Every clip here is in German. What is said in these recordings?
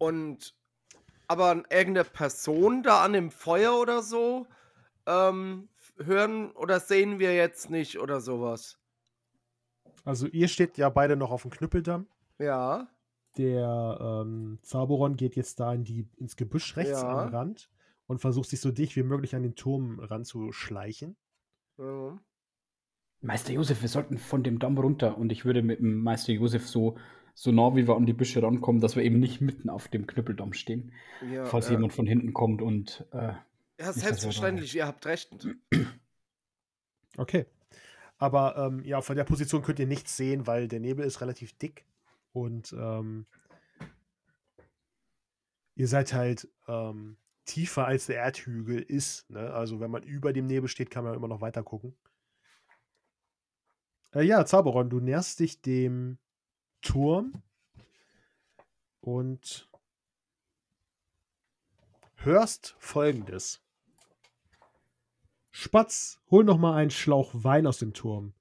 Und aber irgendeine Person da an dem Feuer oder so ähm, hören oder sehen wir jetzt nicht oder sowas. Also ihr steht ja beide noch auf dem Knüppeldamm. Ja. Der ähm, Zauberon geht jetzt da in die, ins Gebüsch rechts Ja. am Rand und versucht sich so dicht wie möglich an den Turm ranzuschleichen. ja. Meister Josef, wir sollten von dem Damm runter und ich würde mit dem Meister Josef so, so nah wie wir an die Büsche rankommen, dass wir eben nicht mitten auf dem Knüppeldamm stehen, Ja, falls ja. jemand von hinten kommt und äh, ja, selbstverständlich, ihr habt recht. Okay. Aber ähm, ja, von der Position könnt ihr nichts sehen, weil der Nebel ist relativ dick und ähm, ihr seid halt ähm, tiefer als der Erdhügel ist. Ne? Also wenn man über dem Nebel steht, kann man immer noch weiter gucken. Äh, ja, Zaberon, du näherst dich dem Turm und hörst folgendes. Spatz, hol noch mal einen Schlauch Wein aus dem Turm.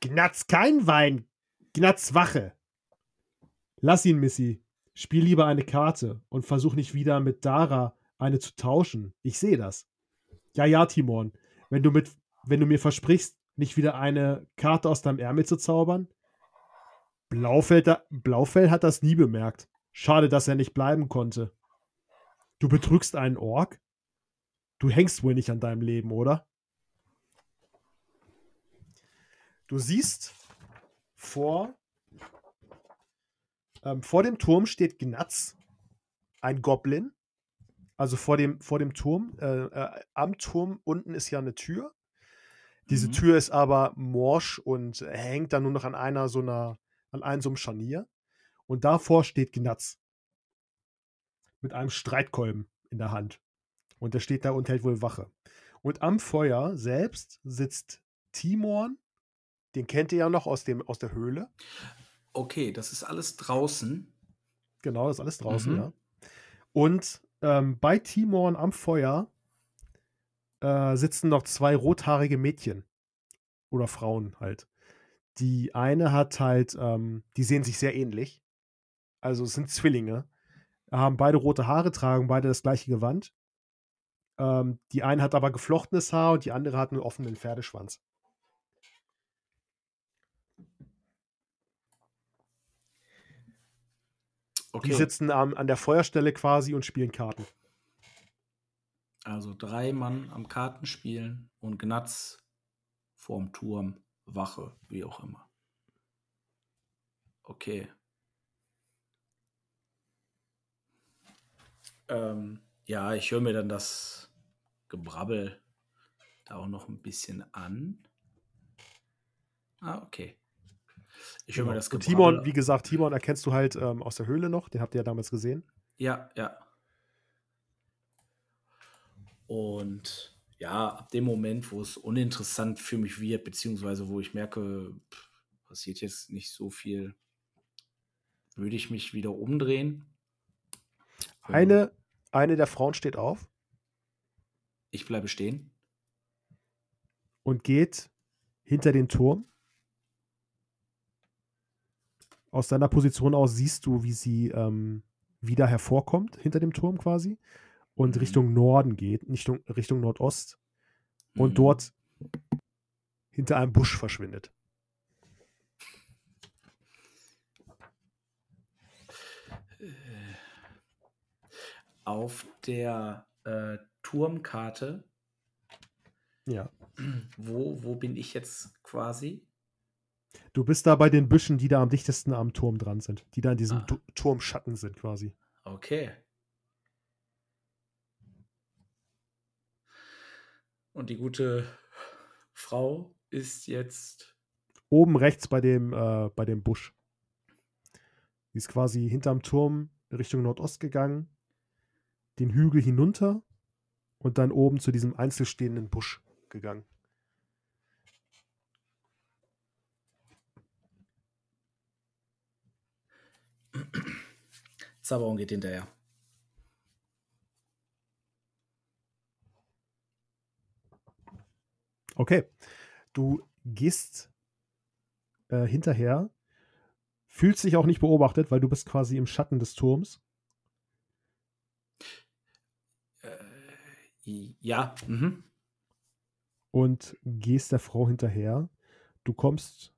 Gnatz kein Wein, Gnatz Wache. Lass ihn, Missy. Spiel lieber eine Karte und versuch nicht wieder mit Dara eine zu tauschen. Ich sehe das. Ja, ja, Timon. Wenn du mit, wenn du mir versprichst, nicht wieder eine Karte aus deinem Ärmel zu zaubern? Blaufell, da, Blaufell hat das nie bemerkt. Schade, dass er nicht bleiben konnte. Du betrügst einen Ork? Du hängst wohl nicht an deinem Leben, oder? Du siehst vor, ähm, vor dem Turm steht Gnatz, ein Goblin. Also vor dem, vor dem Turm. Äh, äh, am Turm unten ist ja eine Tür. Diese Mhm. Tür ist aber morsch und hängt dann nur noch an einer so einer, an einem so einem Scharnier. Und davor steht Gnatz. Mit einem Streitkolben in der Hand. Und der steht da und hält wohl Wache. Und am Feuer selbst sitzt Timon. Den kennt ihr ja noch aus, dem, aus der Höhle. Okay, das ist alles draußen. Genau, das ist alles draußen, Mhm. ja. Und ähm, bei Timon am Feuer äh, sitzen noch zwei rothaarige Mädchen. Oder Frauen halt. Die eine hat halt, ähm, die sehen sich sehr ähnlich. Also es sind Zwillinge. Haben beide rote Haare, tragen beide das gleiche Gewand. Ähm, die eine hat aber geflochtenes Haar und die andere hat einen offenen Pferdeschwanz. Die Okay, sitzen am, an der Feuerstelle quasi und spielen Karten. also drei Mann am Kartenspielen und Gnatz vorm Turm, Wache, wie auch immer. Okay. Ähm, ja, ich höre mir dann das Gebrabbel da auch noch ein bisschen an. Ah, okay. Ich höre mir Genau. das und Gebrabbel Timon, wie gesagt, Timon erkennst du halt ähm, aus der Höhle noch, den habt ihr ja damals gesehen. Ja, ja. Und ja, ab dem Moment, wo es uninteressant für mich wird, beziehungsweise wo ich merke, pff, passiert jetzt nicht so viel, würde ich mich wieder umdrehen. Ähm, Eine, eine der Frauen steht auf Ich bleibe stehen. und geht hinter den Turm. Aus deiner Position aus siehst du, wie sie ähm, wieder hervorkommt, hinter dem Turm quasi, und Mhm. Richtung Norden geht, Richtung, Richtung Nordost, und Mhm. dort hinter einem Busch verschwindet. Auf der äh, Turmkarte, Ja. wo, wo bin ich jetzt quasi? Du bist da bei den Büschen, die da am dichtesten am Turm dran sind, die da in diesem Ah. Tu- Turmschatten sind quasi. Okay. Und die gute Frau ist jetzt. Oben rechts bei dem, äh, bei dem Busch. Die ist quasi hinterm Turm Richtung Nordost gegangen, den Hügel hinunter und dann oben zu diesem einzelstehenden Busch gegangen. Zaberon geht hinterher. Okay. Du gehst äh, hinterher, fühlst dich auch nicht beobachtet, weil du bist quasi im Schatten des Turms. Äh, ja. Mhm. Und gehst der Frau hinterher. Du kommst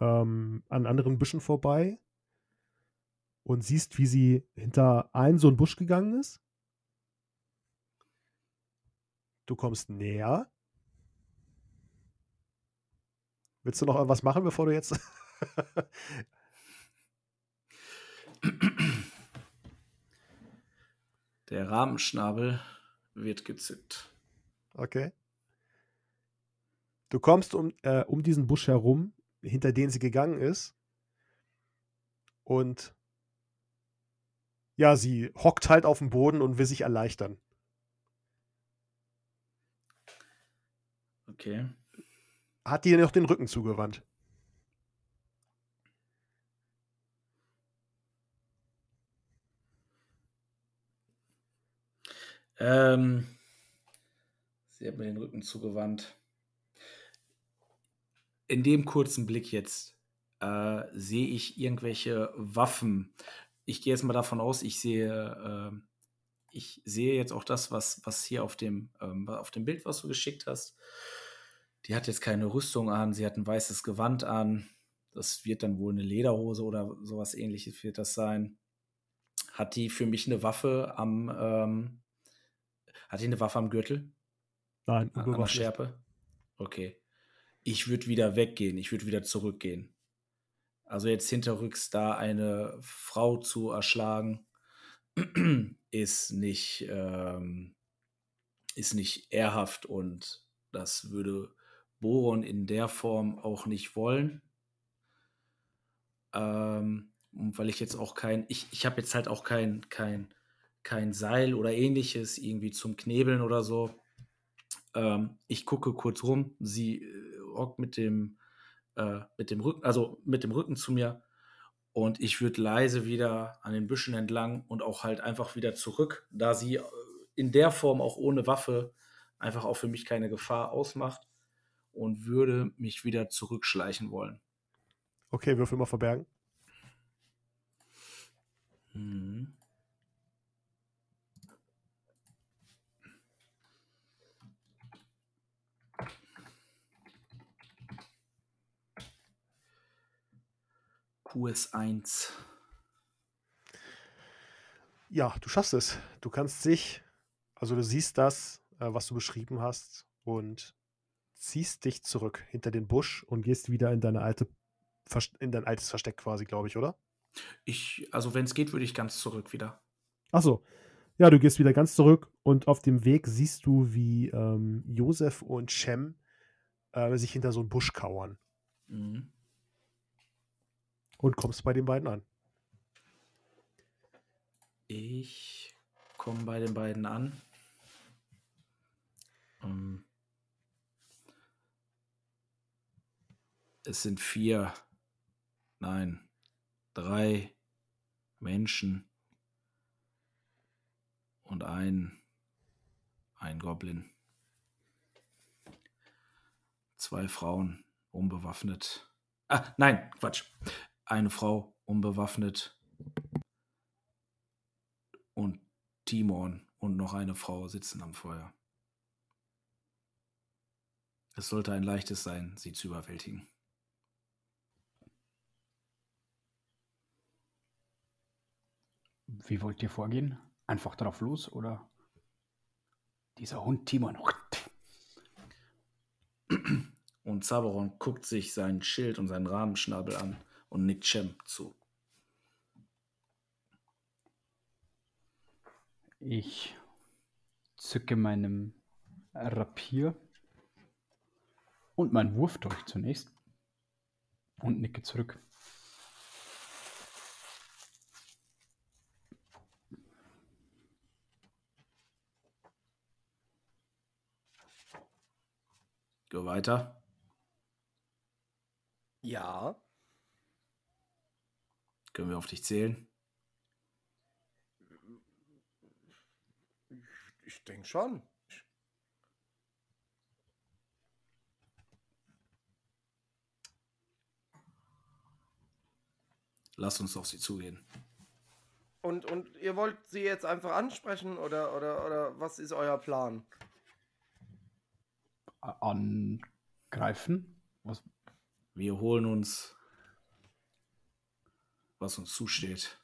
ähm, an anderen Büschen vorbei und siehst, wie sie hinter einen so einen Busch gegangen ist. Du kommst näher Willst du noch was machen, bevor du jetzt. Der Rahmenschnabel wird gezückt. Okay. Du kommst um, äh, um diesen Busch herum, hinter den sie gegangen ist. Und ja, sie hockt halt auf dem Boden und will sich erleichtern. Okay. Hat dir noch den Rücken zugewandt? Ähm, sie hat mir den Rücken zugewandt. In dem kurzen Blick jetzt äh, sehe ich irgendwelche Waffen. Ich gehe jetzt mal davon aus, ich sehe, äh, ich sehe jetzt auch das, was, was hier auf dem, ähm, auf dem Bild, was du geschickt hast. Die hat jetzt keine Rüstung an, sie hat ein weißes Gewand an. Das wird dann wohl eine Lederhose oder sowas ähnliches wird das sein. Hat die für mich eine Waffe am, ähm, hat die eine Waffe am Gürtel? Nein, an, an der Schärpe? Okay. Ich würde wieder weggehen, ich würde wieder zurückgehen. Also jetzt hinterrücks da eine Frau zu erschlagen, ist nicht, ähm, ist nicht ehrhaft und das würde Boron in der Form auch nicht wollen. Ähm, weil ich jetzt auch kein, ich, ich habe jetzt halt auch kein, kein, kein Seil oder ähnliches irgendwie zum Knebeln oder so. Ähm, ich gucke kurz rum, sie äh, hockt mit dem, äh, mit dem Rücken, also mit dem Rücken zu mir und ich würde leise wieder an den Büschen entlang und auch halt einfach wieder zurück, da sie äh, in der Form auch ohne Waffe einfach auch für mich keine Gefahr ausmacht und würde mich wieder zurückschleichen wollen. Okay, würfel mal verbergen. Mhm. QS1. Ja, du schaffst es. Du kannst dich, also du siehst das, äh, was du beschrieben hast und ziehst dich zurück hinter den Busch und gehst wieder in deine alte, in dein altes Versteck quasi, glaube ich, oder? Ich, also wenn es geht, würde ich ganz zurück wieder. Achso. Ja, du gehst wieder ganz zurück und auf dem Weg siehst du, wie ähm, Josef und Shem äh, sich hinter so einen Busch kauern. Mhm. Und kommst bei den beiden an. Ich komme bei den beiden an. Um, es sind vier, nein, drei Menschen und ein, ein Goblin. Zwei Frauen unbewaffnet. Ah, nein, Quatsch. Eine Frau unbewaffnet und Timon und noch eine Frau sitzen am Feuer. Es sollte ein leichtes sein, sie zu überwältigen. Wie wollt ihr vorgehen? Einfach drauf los oder dieser Hund Timon? Und Zaberon guckt sich sein Schild und seinen Rahmenschnabel an und nickt Cem zu. Ich zücke meinem Rapier und mein Wurfdolch zunächst und nicke zurück. Go weiter. Ja. Können wir auf dich zählen? Ich, denke schon. Lass uns auf sie zugehen. Und, und ihr wollt sie jetzt einfach ansprechen oder, oder, oder was ist euer Plan? Angreifen? Was? Wir holen uns, was uns zusteht.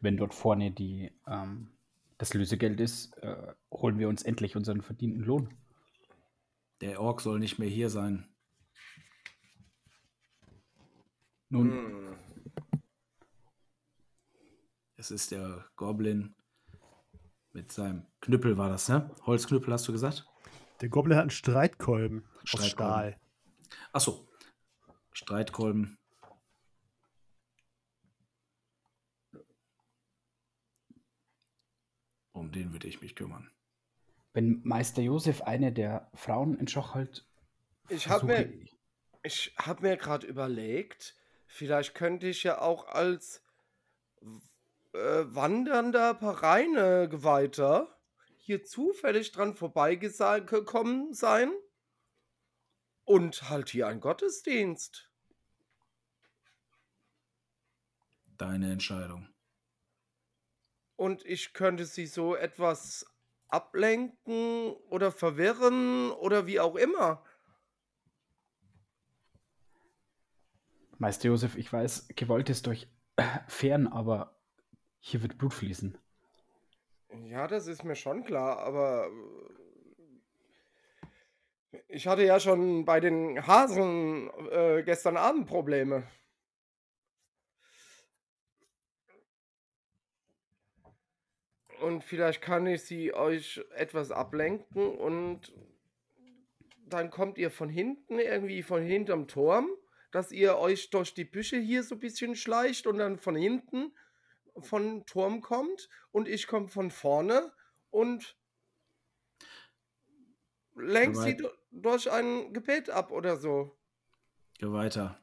Wenn dort vorne die, ähm, das Lösegeld ist, äh, holen wir uns endlich unseren verdienten Lohn. Der Ork soll nicht mehr hier sein. Nun, Hm. Es ist der Goblin mit seinem Knüppel, war das, ne? Holzknüppel, hast du gesagt? Der Goblin hat einen Streitkolben aus Streitkolben. Stahl. Achso. Streitkolben. Um den würde ich mich kümmern. wenn Meister Josef eine der Frauen in Schach hält, Ich habe mir, ich hab mir gerade überlegt, vielleicht könnte ich ja auch als äh, wandernder Pareine-Geweihter hier zufällig dran vorbeigekommen sein und halt hier ein Gottesdienst. Deine Entscheidung. Und ich könnte sie so etwas ablenken oder verwirren oder wie auch immer. Meister Josef, ich weiß, Gewalt ist euch äh, fern, aber hier wird Blut fließen. Ja, das ist mir schon klar, aber äh, ich hatte ja schon bei den Hasen äh, gestern Abend Probleme. Und vielleicht kann ich sie euch etwas ablenken und dann kommt ihr von hinten, irgendwie von hinterm Turm, dass ihr euch durch die Büsche hier so ein bisschen schleicht und dann von hinten von Turm kommt und ich komme von vorne und lenk sie durch ein Gebet ab oder so. Geh weiter.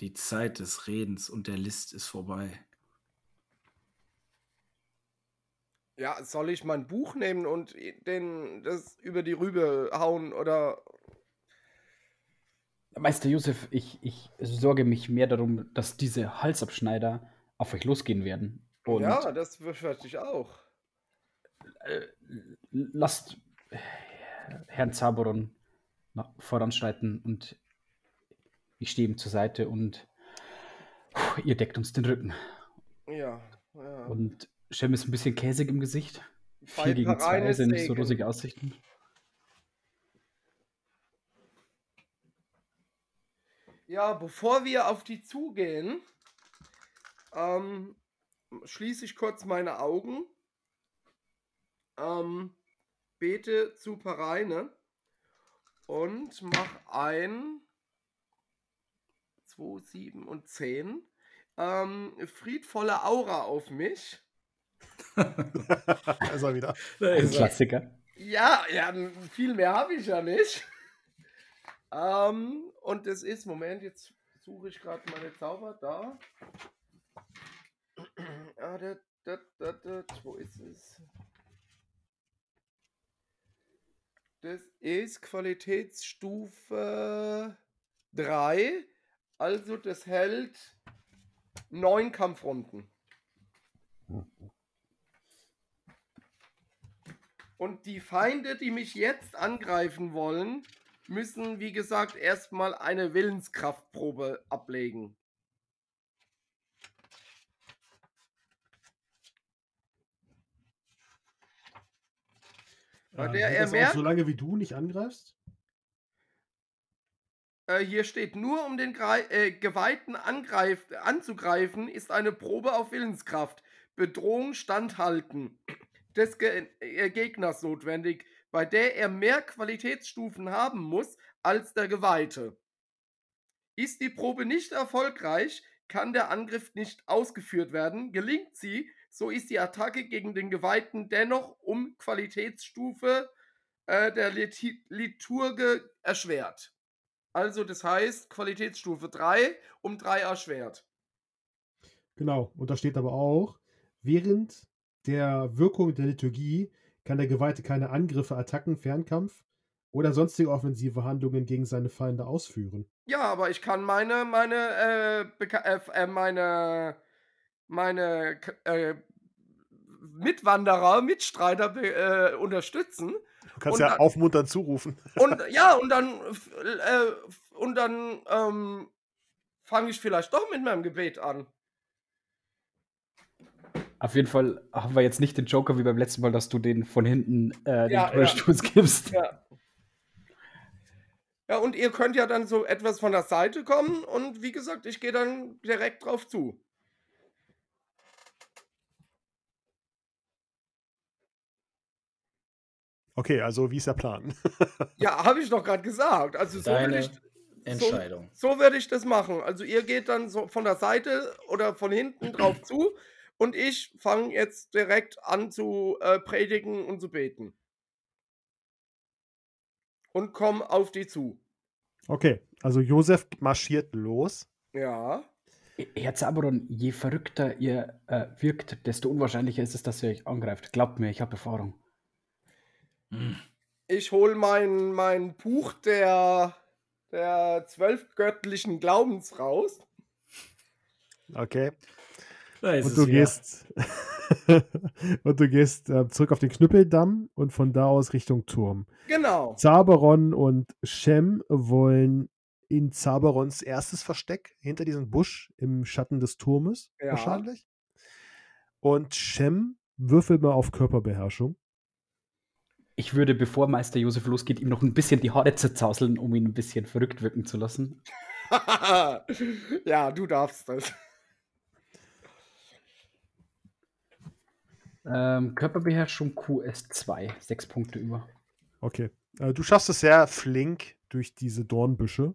Die Zeit des Redens und der List ist vorbei. Ja, soll ich mein Buch nehmen und den das über die Rübe hauen oder Meister Josef, ich, ich sorge mich mehr darum, dass diese Halsabschneider auf euch losgehen werden. Und ja, das befürchte ich auch. äh, lasst äh, Herrn Zaboron voranschreiten und ich stehe ihm zur Seite und puh, ihr deckt uns den Rücken. Ja, ja. Und Shem ist ein bisschen käsig im Gesicht. Vier gegen zwei sind so Segen. rosige Aussichten. Ja, bevor wir auf die zugehen, ähm, schließe ich kurz meine Augen, ähm, bete zu Pareine und mach ein 2, 7 und 10 ähm, friedvolle Aura auf mich. Da ist er wieder. Ein Klassiker. Ja, ja, viel mehr habe ich ja nicht. ähm, und es ist, Moment, jetzt suche ich gerade meine Zauber da. Ah, da, da, da, da, wo ist es? Das ist Qualitätsstufe 3. Also das hält neun Kampfrunden. Und die Feinde, die mich jetzt angreifen wollen, müssen, wie gesagt, erstmal eine Willenskraftprobe ablegen. Ähm, der hält er das auch merkt- so lange wie du nicht angreifst? Äh, hier steht nur, um den Grei äh, Geweihten angreif anzugreifen, ist eine Probe auf Willenskraft. Bedrohung standhalten des Ge äh, Gegners notwendig, bei der er mehr Qualitätsstufen haben muss als der Geweihte. Ist die Probe nicht erfolgreich, kann der Angriff nicht ausgeführt werden. Gelingt sie, so ist die Attacke gegen den Geweihten dennoch um Qualitätsstufe äh, der Lit Liturge erschwert. Also, das heißt, Qualitätsstufe 3 um 3 erschwert. Genau. Und da steht aber auch, während der Wirkung der Liturgie kann der Geweihte keine Angriffe, Attacken, Fernkampf oder sonstige offensive Handlungen gegen seine Feinde ausführen. Ja, aber ich kann meine, meine, äh, äh, äh, meine, meine äh, Mitwanderer, Mitstreiter äh, unterstützen. Du kannst Und ja dann- aufmunternd zurufen. Und ja, und dann, äh, und dann ähm, fange ich vielleicht doch mit meinem Gebet an. Auf jeden Fall haben wir jetzt nicht den Joker wie beim letzten Mal, dass du den von hinten äh, den Ja, Torstoß gibst. Ja. Ja, und ihr könnt ja dann so etwas von der Seite kommen und wie gesagt, ich gehe dann direkt drauf zu. Okay, also wie ist der Plan? Ja, habe ich doch gerade gesagt. Also so würde Deine ich, Entscheidung. so würde ich das machen. Also ihr geht dann so von der Seite oder von hinten drauf zu und ich fange jetzt direkt an zu äh, predigen und zu beten. Und komme auf die zu. Okay, also Josef marschiert los. Ja. Herr Zaberon, je verrückter ihr äh, wirkt, desto unwahrscheinlicher ist es, dass ihr euch angreift. Glaubt mir, ich habe Erfahrung. Hm. Ich hole mein, mein Buch der, der zwölf göttlichen Glaubens raus. Okay. Da ist Und du gehst und du gehst äh, zurück auf den Knüppeldamm und von da aus Richtung Turm. Genau. Zaberon und Shem wollen in Zaberons erstes Versteck hinter diesem Busch im Schatten des Turmes Ja. wahrscheinlich. Und Shem würfelt mal auf Körperbeherrschung. Ich würde, bevor Meister Josef losgeht, ihm noch ein bisschen die Haare zerzauseln, um ihn ein bisschen verrückt wirken zu lassen. ja, du darfst das. Ähm, Körperbeherrschung QS2, sechs Punkte über. Okay. Äh, du schaffst es sehr flink durch diese Dornbüsche,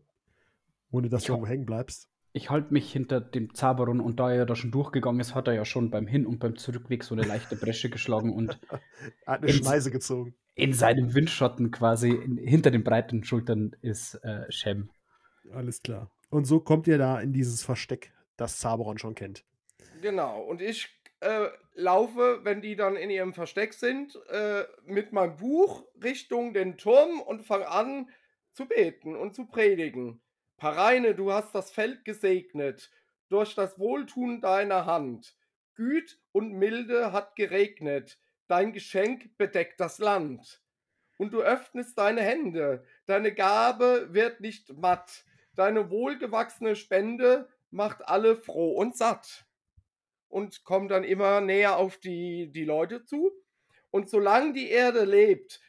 ohne dass du Ja. irgendwo hängen bleibst. Ich halte mich hinter dem Zaberon und da er da schon durchgegangen ist, hat er ja schon beim Hin- und beim Zurückweg so eine leichte Bresche geschlagen und Er hat eine Schneise gezogen. In seinem Windschatten quasi in, hinter den breiten Schultern ist äh, Shem. Alles klar. Und so kommt ihr da in dieses Versteck, das Zaberon schon kennt. Genau. Und ich äh, laufe, wenn die dann in ihrem Versteck sind, äh, mit meinem Buch Richtung den Turm und fange an zu beten und zu predigen. Pareine, du hast das Feld gesegnet durch das Wohltun deiner Hand. Güt und Milde hat geregnet. Dein Geschenk bedeckt das Land. Und du öffnest deine Hände. Deine Gabe wird nicht matt. Deine wohlgewachsene Spende macht alle froh und satt und komme dann immer näher auf die, die Leute zu. Und solange die Erde lebt,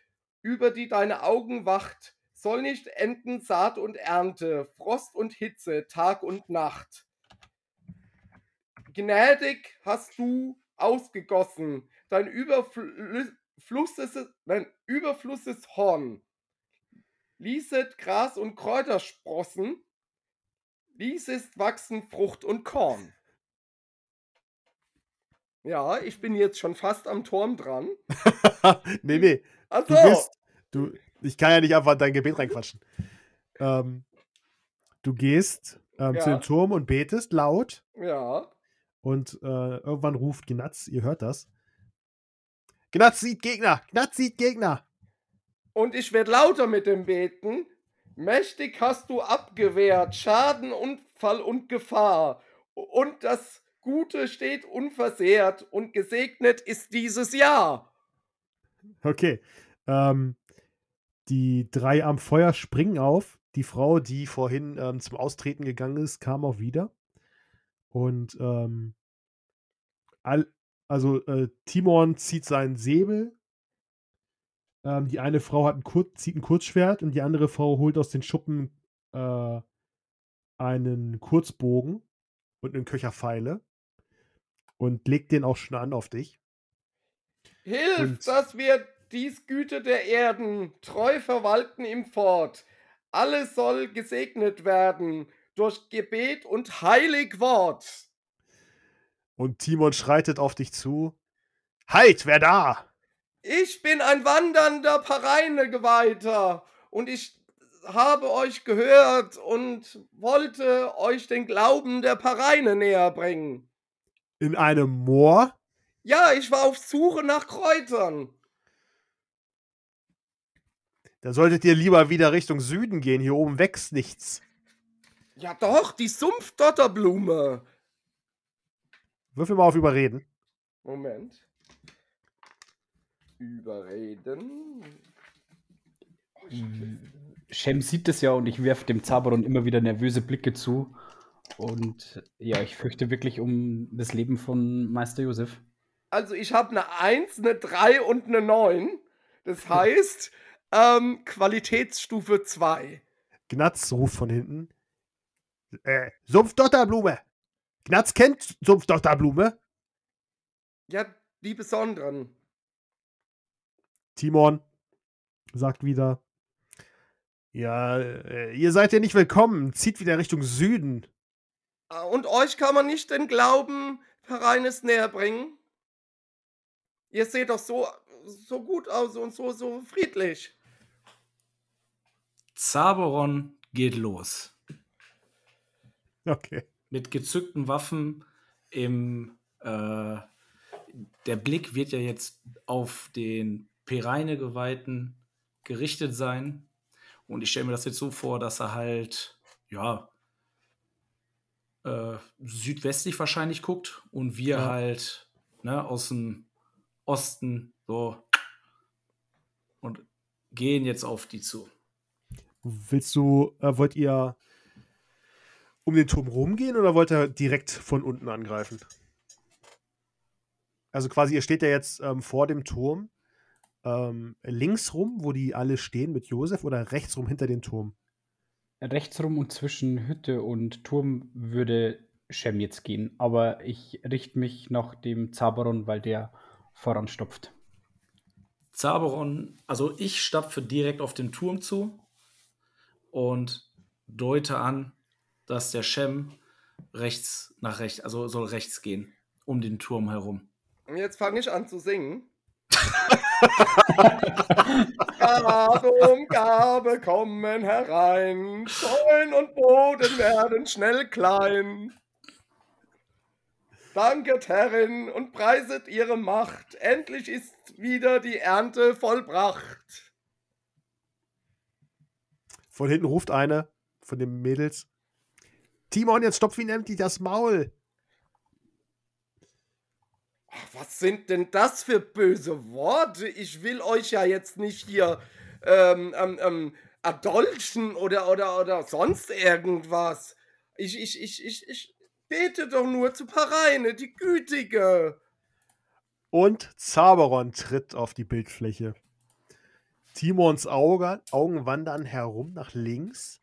über die deine Augen wacht, soll nicht enden Saat und Ernte, Frost und Hitze, Tag und Nacht. Gnädig hast du ausgegossen, dein Überflusses, dein Überflusses Horn. Ließet Gras und Kräuter sprossen, ließest wachsen Frucht und Korn. Ja, ich bin jetzt schon fast am Turm dran. nee, nee. Ach Du bist. Du, ich kann ja nicht einfach in dein Gebet reinquatschen. Ähm, du gehst ähm, zu Ja. dem Turm und betest laut. Ja. Und äh, irgendwann ruft Gnatz, ihr hört das. Gnatz sieht Gegner! Gnatz sieht Gegner! Und ich werde lauter mit dem Beten. Mächtig hast du abgewehrt, Schaden, Unfall und Gefahr. Und das Gute steht unversehrt und gesegnet ist dieses Jahr. Okay. Ähm, die drei am Feuer springen auf. Die Frau, die vorhin ähm, zum Austreten gegangen ist, kam auch wieder. Und ähm, all, also äh, Timon zieht seinen Säbel. Ähm, die eine Frau hat ein Kur zieht ein Kurzschwert und die andere Frau holt aus den Schuppen äh, einen Kurzbogen und einen Köcher Pfeile und legt den auch schon an auf dich. Hilf, Und- dass wir dies Güte der Erden treu verwalten im Fort. Alles soll gesegnet werden durch Gebet und heilig Wort. Und Timon schreitet auf dich zu. Halt, wer da? Ich bin ein wandernder Pareinegeweihter und ich habe euch gehört und wollte euch den Glauben der Pareine näher bringen. In einem Moor? Ja, ich war auf Suche nach Kräutern. Da solltet ihr lieber wieder Richtung Süden gehen. Hier oben wächst nichts. Ja doch, die Sumpfdotterblume. Würfel mal auf Überreden. Moment. Überreden. Shem sieht es ja und ich werfe dem Zaberon immer wieder nervöse Blicke zu. Und ja, ich fürchte wirklich um das Leben von Meister Josef. Also ich habe eine 1, eine 3 und eine 9. Das heißt, ähm, Qualitätsstufe 2. Gnatz ruft von hinten. Äh, Sumpfdotterblume. Gnatz kennt Sumpfdotterblume. Ja, die besonderen. Timon sagt wieder. Ja, äh, ihr seid ja nicht willkommen. Zieht wieder Richtung Süden. Ah, Und euch kann man nicht den Glauben Vereines näher bringen? Ihr seht doch so, so gut aus und so, so friedlich. Zaberon geht los. Okay. Mit gezückten Waffen im äh, der Blick wird ja jetzt auf den Pereine geweihten gerichtet sein. Und ich stelle mir das jetzt so vor, dass er halt, ja, äh, südwestlich wahrscheinlich guckt und wir Ja. halt ne, aus dem Osten so und gehen jetzt auf die zu. Willst du, äh, wollt ihr um den Turm rumgehen oder wollt ihr direkt von unten angreifen? Also quasi, ihr steht ja jetzt ähm, vor dem Turm. Ähm, links rum, wo die alle stehen mit Josef, oder rechts rum hinter den Turm? Rechtsrum und zwischen Hütte und Turm würde Shem jetzt gehen, aber ich richte mich nach dem Zaberon, weil der voranstopft. Zaberon, also ich stapfe direkt auf den Turm zu und deute an, dass der Shem rechts nach rechts, also soll rechts gehen, um den Turm herum. Und jetzt fange ich an zu singen. Gabe um Gabe kommen herein, Säulen und Boden werden schnell klein. Danket Herrin und preiset ihre Macht, endlich ist wieder die Ernte vollbracht. Von hinten ruft eine von den Mädels. Timon, jetzt stopf ihn endlich das Maul. Was sind denn das für böse Worte? Ich will euch ja jetzt nicht hier ähm, ähm, ähm, erdolchen oder, oder, oder sonst irgendwas. Ich, ich, ich, ich, ich bete doch nur zu Pareine, die Gütige. Und Zaberon tritt auf die Bildfläche. Timons Auge, Augen wandern herum nach links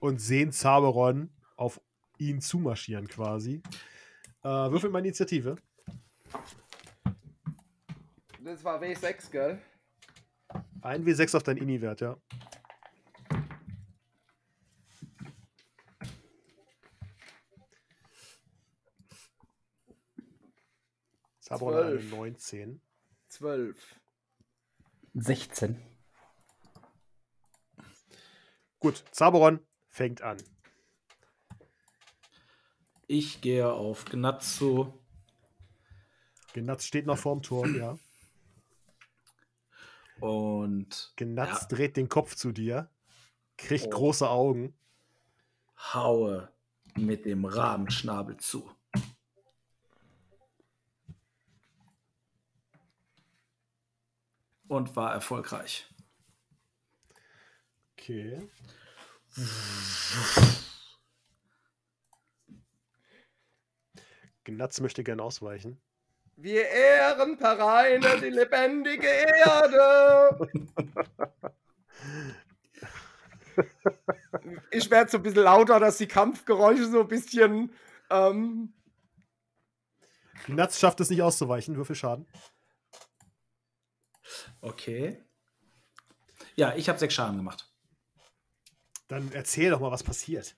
und sehen Zaberon auf ihn zumarschieren quasi. Äh, würfel mal Initiative. Das war W6, gell? Ein W6 auf deinen Ini-Wert, ja. Zaberon hat eine Zwölf. 19. 12. 16. Gut, Zaberon fängt an. Ich gehe auf Gnatz zu Gnatz steht noch vorm Turm, ja. und Gnatz Ja. dreht den Kopf zu dir, kriegt Oh. große Augen. haue mit dem Rabenschnabel zu. Und war erfolgreich. Okay. Gnatz möchte gern ausweichen. Wir ehren Pareine, die lebendige Erde. Ich werde so ein bisschen lauter, dass die Kampfgeräusche so ein bisschen. Ähm, Gnatz schafft es nicht auszuweichen. Würfel Schaden. Okay. Ja, ich habe sechs Schaden gemacht. Dann erzähl doch mal, was passiert.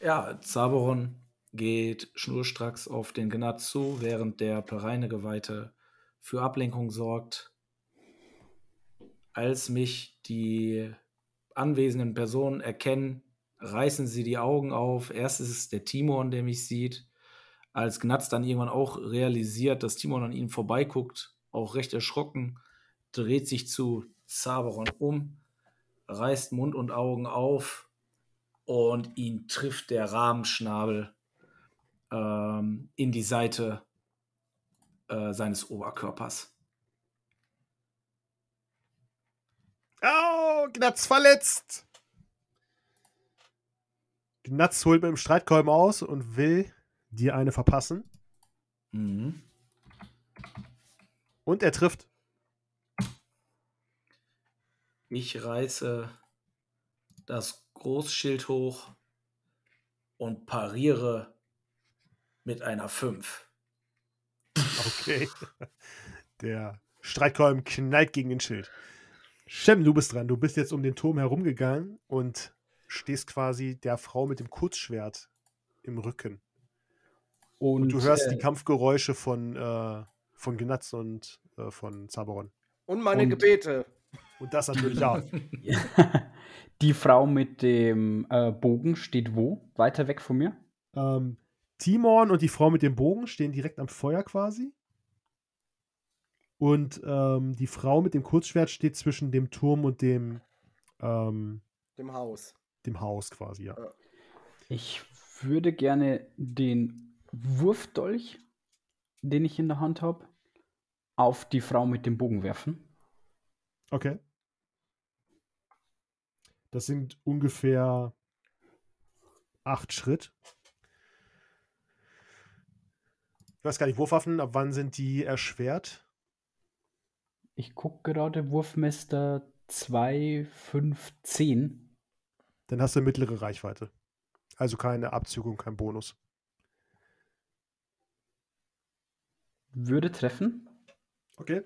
Ja, Zaberon geht schnurstracks auf den Gnatz zu, während der Pereine-Geweihte für Ablenkung sorgt. Als mich die anwesenden Personen erkennen, reißen sie die Augen auf. Erst ist es der Timon, der mich sieht. Als Gnatz dann irgendwann auch realisiert, dass Timon an ihnen vorbeiguckt, auch recht erschrocken, dreht sich zu Zaberon um, reißt Mund und Augen auf und ihn trifft der Rahmenschnabel ähm, in die Seite äh, seines Oberkörpers. Au, Gnatz verletzt. Gnatz holt mit dem Streitkolben aus und will dir eine verpassen. Mhm. Und er trifft. Ich reiße das Großschild hoch und pariere mit einer 5. Okay. Der Streitkolben knallt gegen den Schild. Shem, du bist dran. Du bist jetzt um den Turm herumgegangen und stehst quasi der Frau mit dem Kurzschwert im Rücken. Und, und du hörst äh, die Kampfgeräusche von, äh, von Gnatz und äh, von Zaberon. Und meine Und- Gebete. Und das natürlich auch. Die Frau mit dem äh, Bogen steht wo? Weiter weg von mir? ähm, Timon und die Frau mit dem Bogen stehen direkt am Feuer quasi. Und ähm, die Frau mit dem Kurzschwert steht zwischen dem Turm und dem, ähm, Dem Haus. dem Haus quasi, ja. Ich würde gerne den Wurfdolch, den ich in der Hand habe, auf die Frau mit dem Bogen werfen. Okay. Das sind ungefähr acht Schritt. Ich weiß gar nicht, Wurfwaffen, ab wann sind die erschwert? Ich gucke gerade Wurfmeister 2, 5, 10. Dann hast du mittlere Reichweite. Also keine Abzügung, kein Bonus. Würde treffen. Okay.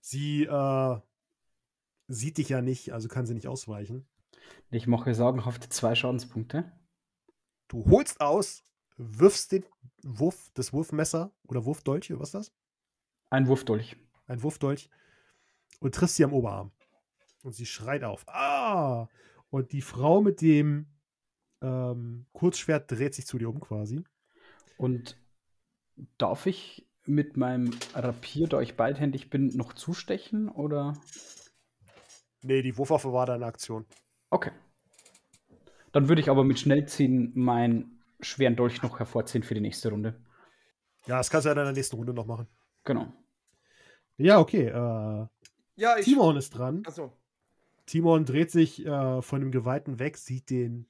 Sie äh, sieht dich ja nicht, also kann sie nicht ausweichen. Ich mache sagenhafte zwei Schadenspunkte. Du holst aus, wirfst den Wurf, das Wurfmesser oder Wurfdolch, was ist das? Ein Wurfdolch. Ein Wurfdolch und triffst sie am Oberarm. Und sie schreit auf. Ah! Und die Frau mit dem ähm, Kurzschwert dreht sich zu dir um quasi. Und darf ich mit meinem Rapier, da ich beidhändig bin, noch zustechen oder? Nee, die Wurfwaffe war deine Aktion. Okay. Dann würde ich aber mit Schnellziehen meinen schweren Dolch noch hervorziehen für die nächste Runde. Ja, das kannst du ja in der nächsten Runde noch machen. Genau. Ja, okay. Äh, Ja, ich. Timon ist dran. Achso. Timon dreht sich äh, von dem Geweihten weg, sieht den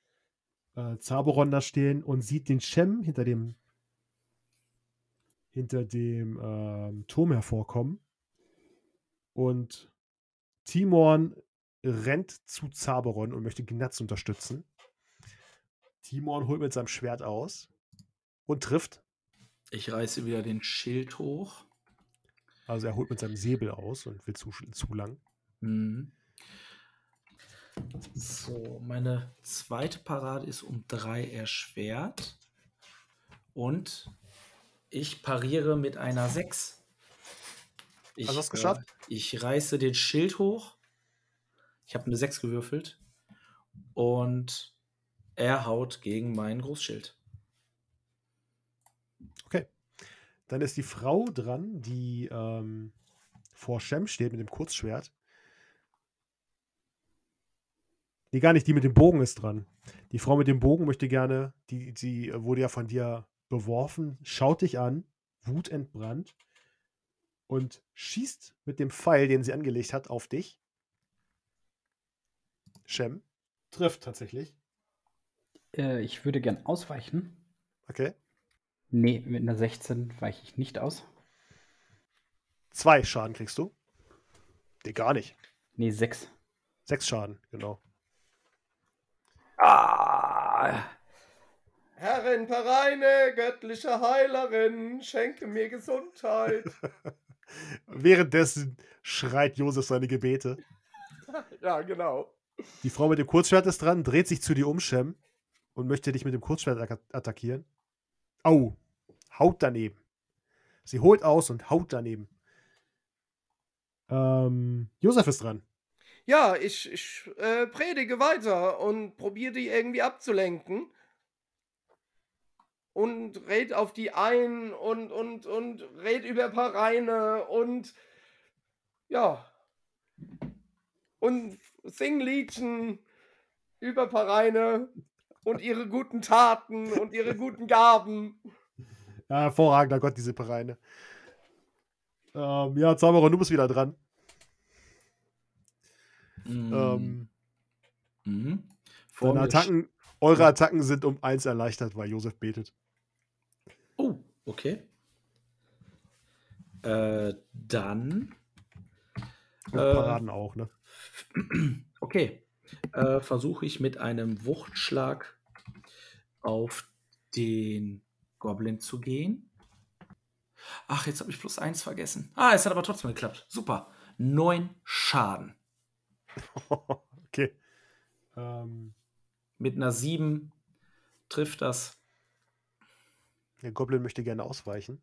äh, Zaberon da stehen und sieht den Shem hinter dem hinter dem ähm, Turm hervorkommen. Und Timon rennt zu Zaberon und möchte Gnatz unterstützen. Timon holt mit seinem Schwert aus und trifft. Ich reiße wieder den Schild hoch. Also er holt mit seinem Säbel aus und will zu, zu lang. Mhm. So, meine zweite Parade ist um drei erschwert. Und ich pariere mit einer 6. Ich, Hast du es geschafft? Äh, ich reiße den Schild hoch. Ich habe eine 6 gewürfelt. Und er haut gegen mein Großschild. Okay. Dann ist die Frau dran, die ähm, vor Shem steht mit dem Kurzschwert. Nee, gar nicht, die mit dem Bogen ist dran. Die Frau mit dem Bogen möchte gerne, die, die wurde ja von dir beworfen, schaut dich an, wutentbrannt und schießt mit dem Pfeil, den sie angelegt hat, auf dich. Shem trifft tatsächlich. Äh, ich würde gern ausweichen. Okay. Nee, mit einer 16 weiche ich nicht aus. Zwei Schaden kriegst du. Nee, gar nicht. Nee, 6. Sechs Schaden, genau. Ah. Herrin Pareine, göttliche Heilerin, schenke mir Gesundheit. Währenddessen schreit Josef seine Gebete. ja, genau. Die Frau mit dem Kurzschwert ist dran, dreht sich zu dir um, Shem, und möchte dich mit dem Kurzschwert atta- attackieren. Au, haut daneben. Sie holt aus und haut daneben. Ähm, Josef ist dran. Ja, ich, ich äh, predige weiter und probiere die irgendwie abzulenken. Und red auf die ein und, und, und red über Pareine und Ja. Und singen Liedchen über Pareine und ihre guten Taten und ihre guten Gaben. Ja, hervorragender Gott, diese Pereine. Ähm, ja, Zauberer, du bist wieder dran. Mm. Ähm, Mhm. Deine Attacken, eure Attacken sind um eins erleichtert, weil Josef betet. Oh, okay. Äh, dann. Und Äh, Paraden auch, ne? Okay. Äh, Versuche ich mit einem Wuchtschlag auf den Goblin zu gehen. Ach, jetzt habe ich plus eins vergessen. Ah, es hat aber trotzdem geklappt. Super. Neun Schaden. okay. Ähm, Mit einer sieben trifft das. der Goblin möchte gerne ausweichen.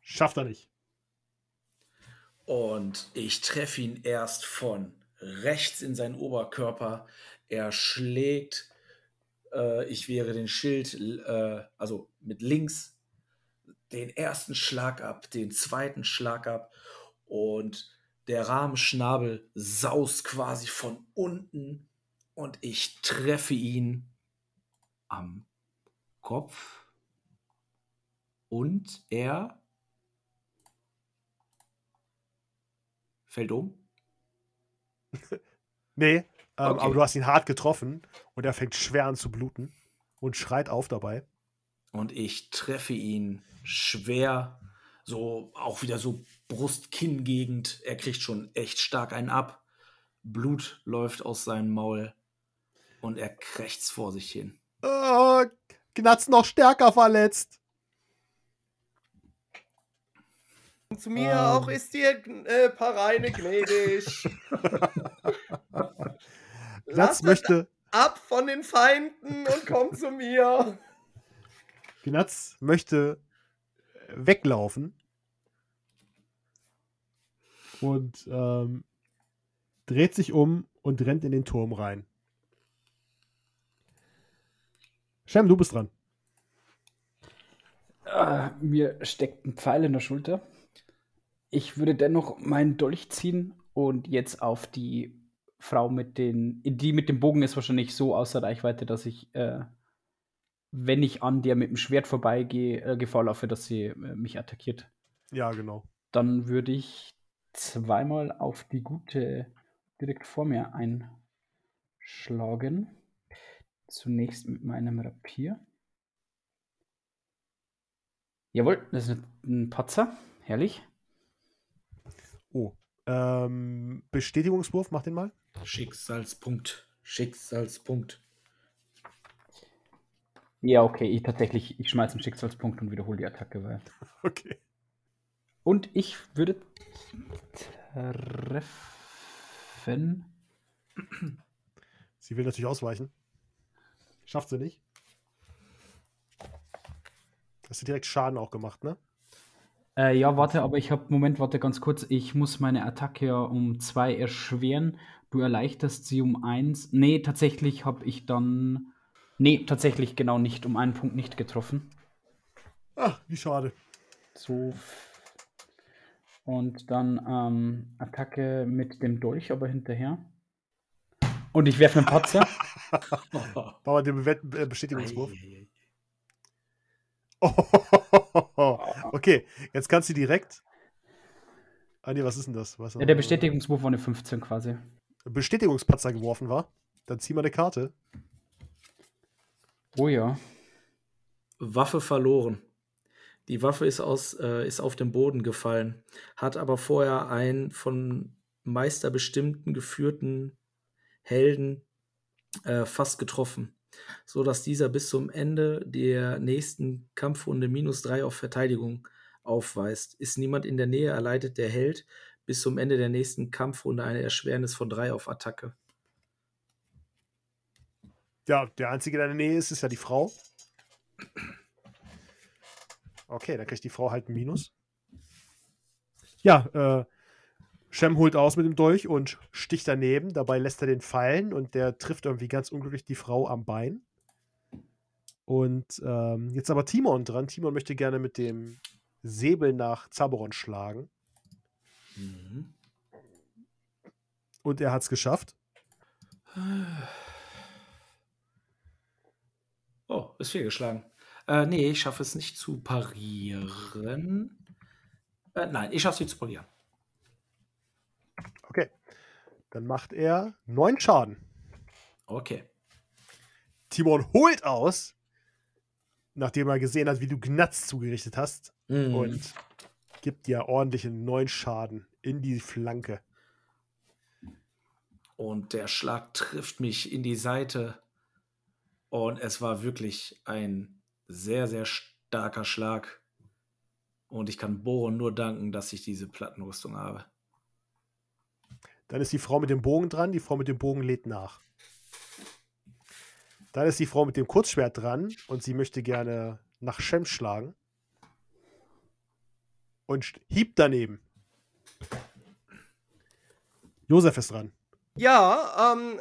Schafft er nicht. Und ich treffe ihn erst von rechts in seinen Oberkörper. Er schlägt, äh, ich wäre den Schild, äh, also mit links, den ersten Schlag ab, den zweiten Schlag ab. Und der Rahmenschnabel saust quasi von unten. Und ich treffe ihn am Kopf. Und er fällt um. Nee, ähm, Okay. aber du hast ihn hart getroffen und er fängt schwer an zu bluten und schreit auf dabei. und ich treffe ihn schwer, so auch wieder so Brust-Kinn-Gegend. Er kriegt schon echt stark einen ab. Blut läuft aus seinem Maul und er krächzt vor sich hin. Oh, Gnatz noch stärker verletzt. Und zu mir Ähm. auch ist dir äh, Pareine gnädig. Gnatz möchte, ab von den Feinden und komm zu mir. Gnatz möchte weglaufen und ähm, dreht sich um und rennt in den Turm rein. Shem, du bist dran. Ah, mir steckt ein Pfeil in der Schulter. Ich würde dennoch meinen Dolch ziehen und jetzt auf die Frau mit den. Die mit dem Bogen ist wahrscheinlich so außer Reichweite, dass ich, äh, wenn ich an der mit dem Schwert vorbeigehe, äh, Gefahr laufe, dass sie äh, mich attackiert. Ja, genau. Dann würde ich zweimal auf die gute direkt vor mir einschlagen. Zunächst mit meinem Rapier. Jawohl, das ist ein Patzer. Herrlich. Oh. Ähm, Bestätigungswurf, mach den mal. Schicksalspunkt. Schicksalspunkt. Ja, okay, ich tatsächlich, ich schmeiße einen Schicksalspunkt und wiederhole die Attacke. Weil... Okay. Und ich würde treffen. Sie will natürlich ausweichen. Schafft sie nicht. Hast du direkt Schaden auch gemacht, ne? Äh, ja, warte, aber ich habe, Moment, warte ganz kurz. Ich muss meine Attacke ja um zwei erschweren. Du erleichterst sie um eins. Nee, tatsächlich habe ich dann. Nee, tatsächlich genau nicht. Um einen Punkt nicht getroffen. Ach, wie schade. So. Und dann ähm, Attacke mit dem Dolch aber hinterher. Und ich werfe einen Patzer. Machen wir den Bewe äh, Bestätigungswurf. Okay, jetzt kannst du direkt. Ah, nee, was ist denn das? Was, ja, der Bestätigungswurf war eine 15 quasi. Bestätigungspatzer geworfen war. Dann zieh mal eine Karte. Oh ja. Waffe verloren. Die Waffe ist, aus, äh, ist auf den Boden gefallen, hat aber vorher einen von Meister bestimmten geführten Helden äh, fast getroffen, so dass dieser bis zum Ende der nächsten Kampfrunde minus drei auf Verteidigung aufweist. Ist niemand in der Nähe, erleidet der Held bis zum Ende der nächsten Kampfrunde eine Erschwernis von drei auf Attacke. Ja, der einzige, der in der Nähe ist, ist ja die Frau. Okay, dann kriegt die Frau halt ein Minus. Ja, äh, Shem holt aus mit dem Dolch und sticht daneben. Dabei lässt er den fallen und der trifft irgendwie ganz unglücklich die Frau am Bein. Und ähm, jetzt aber Timon dran. Timon möchte gerne mit dem Säbel nach Zaboron schlagen. Mhm. Und er hat es geschafft. Oh, ist fehlgeschlagen. Äh, nee, ich schaffe es nicht zu parieren. Äh, nein, ich schaffe es nicht zu parieren. Dann macht er neun Schaden. Okay. Timon holt aus, nachdem er gesehen hat, wie du Gnatz zugerichtet hast. Mhm. Und gibt dir ordentlichen neun Schaden in die Flanke. Und der Schlag trifft mich in die Seite. Und es war wirklich ein sehr, sehr starker Schlag. Und ich kann Bohren nur danken, dass ich diese Plattenrüstung habe. Dann ist die Frau mit dem Bogen dran. Die Frau mit dem Bogen lädt nach. Dann ist die Frau mit dem Kurzschwert dran und sie möchte gerne nach Shem schlagen. Und hiebt daneben. Josef ist dran. Ja, ähm,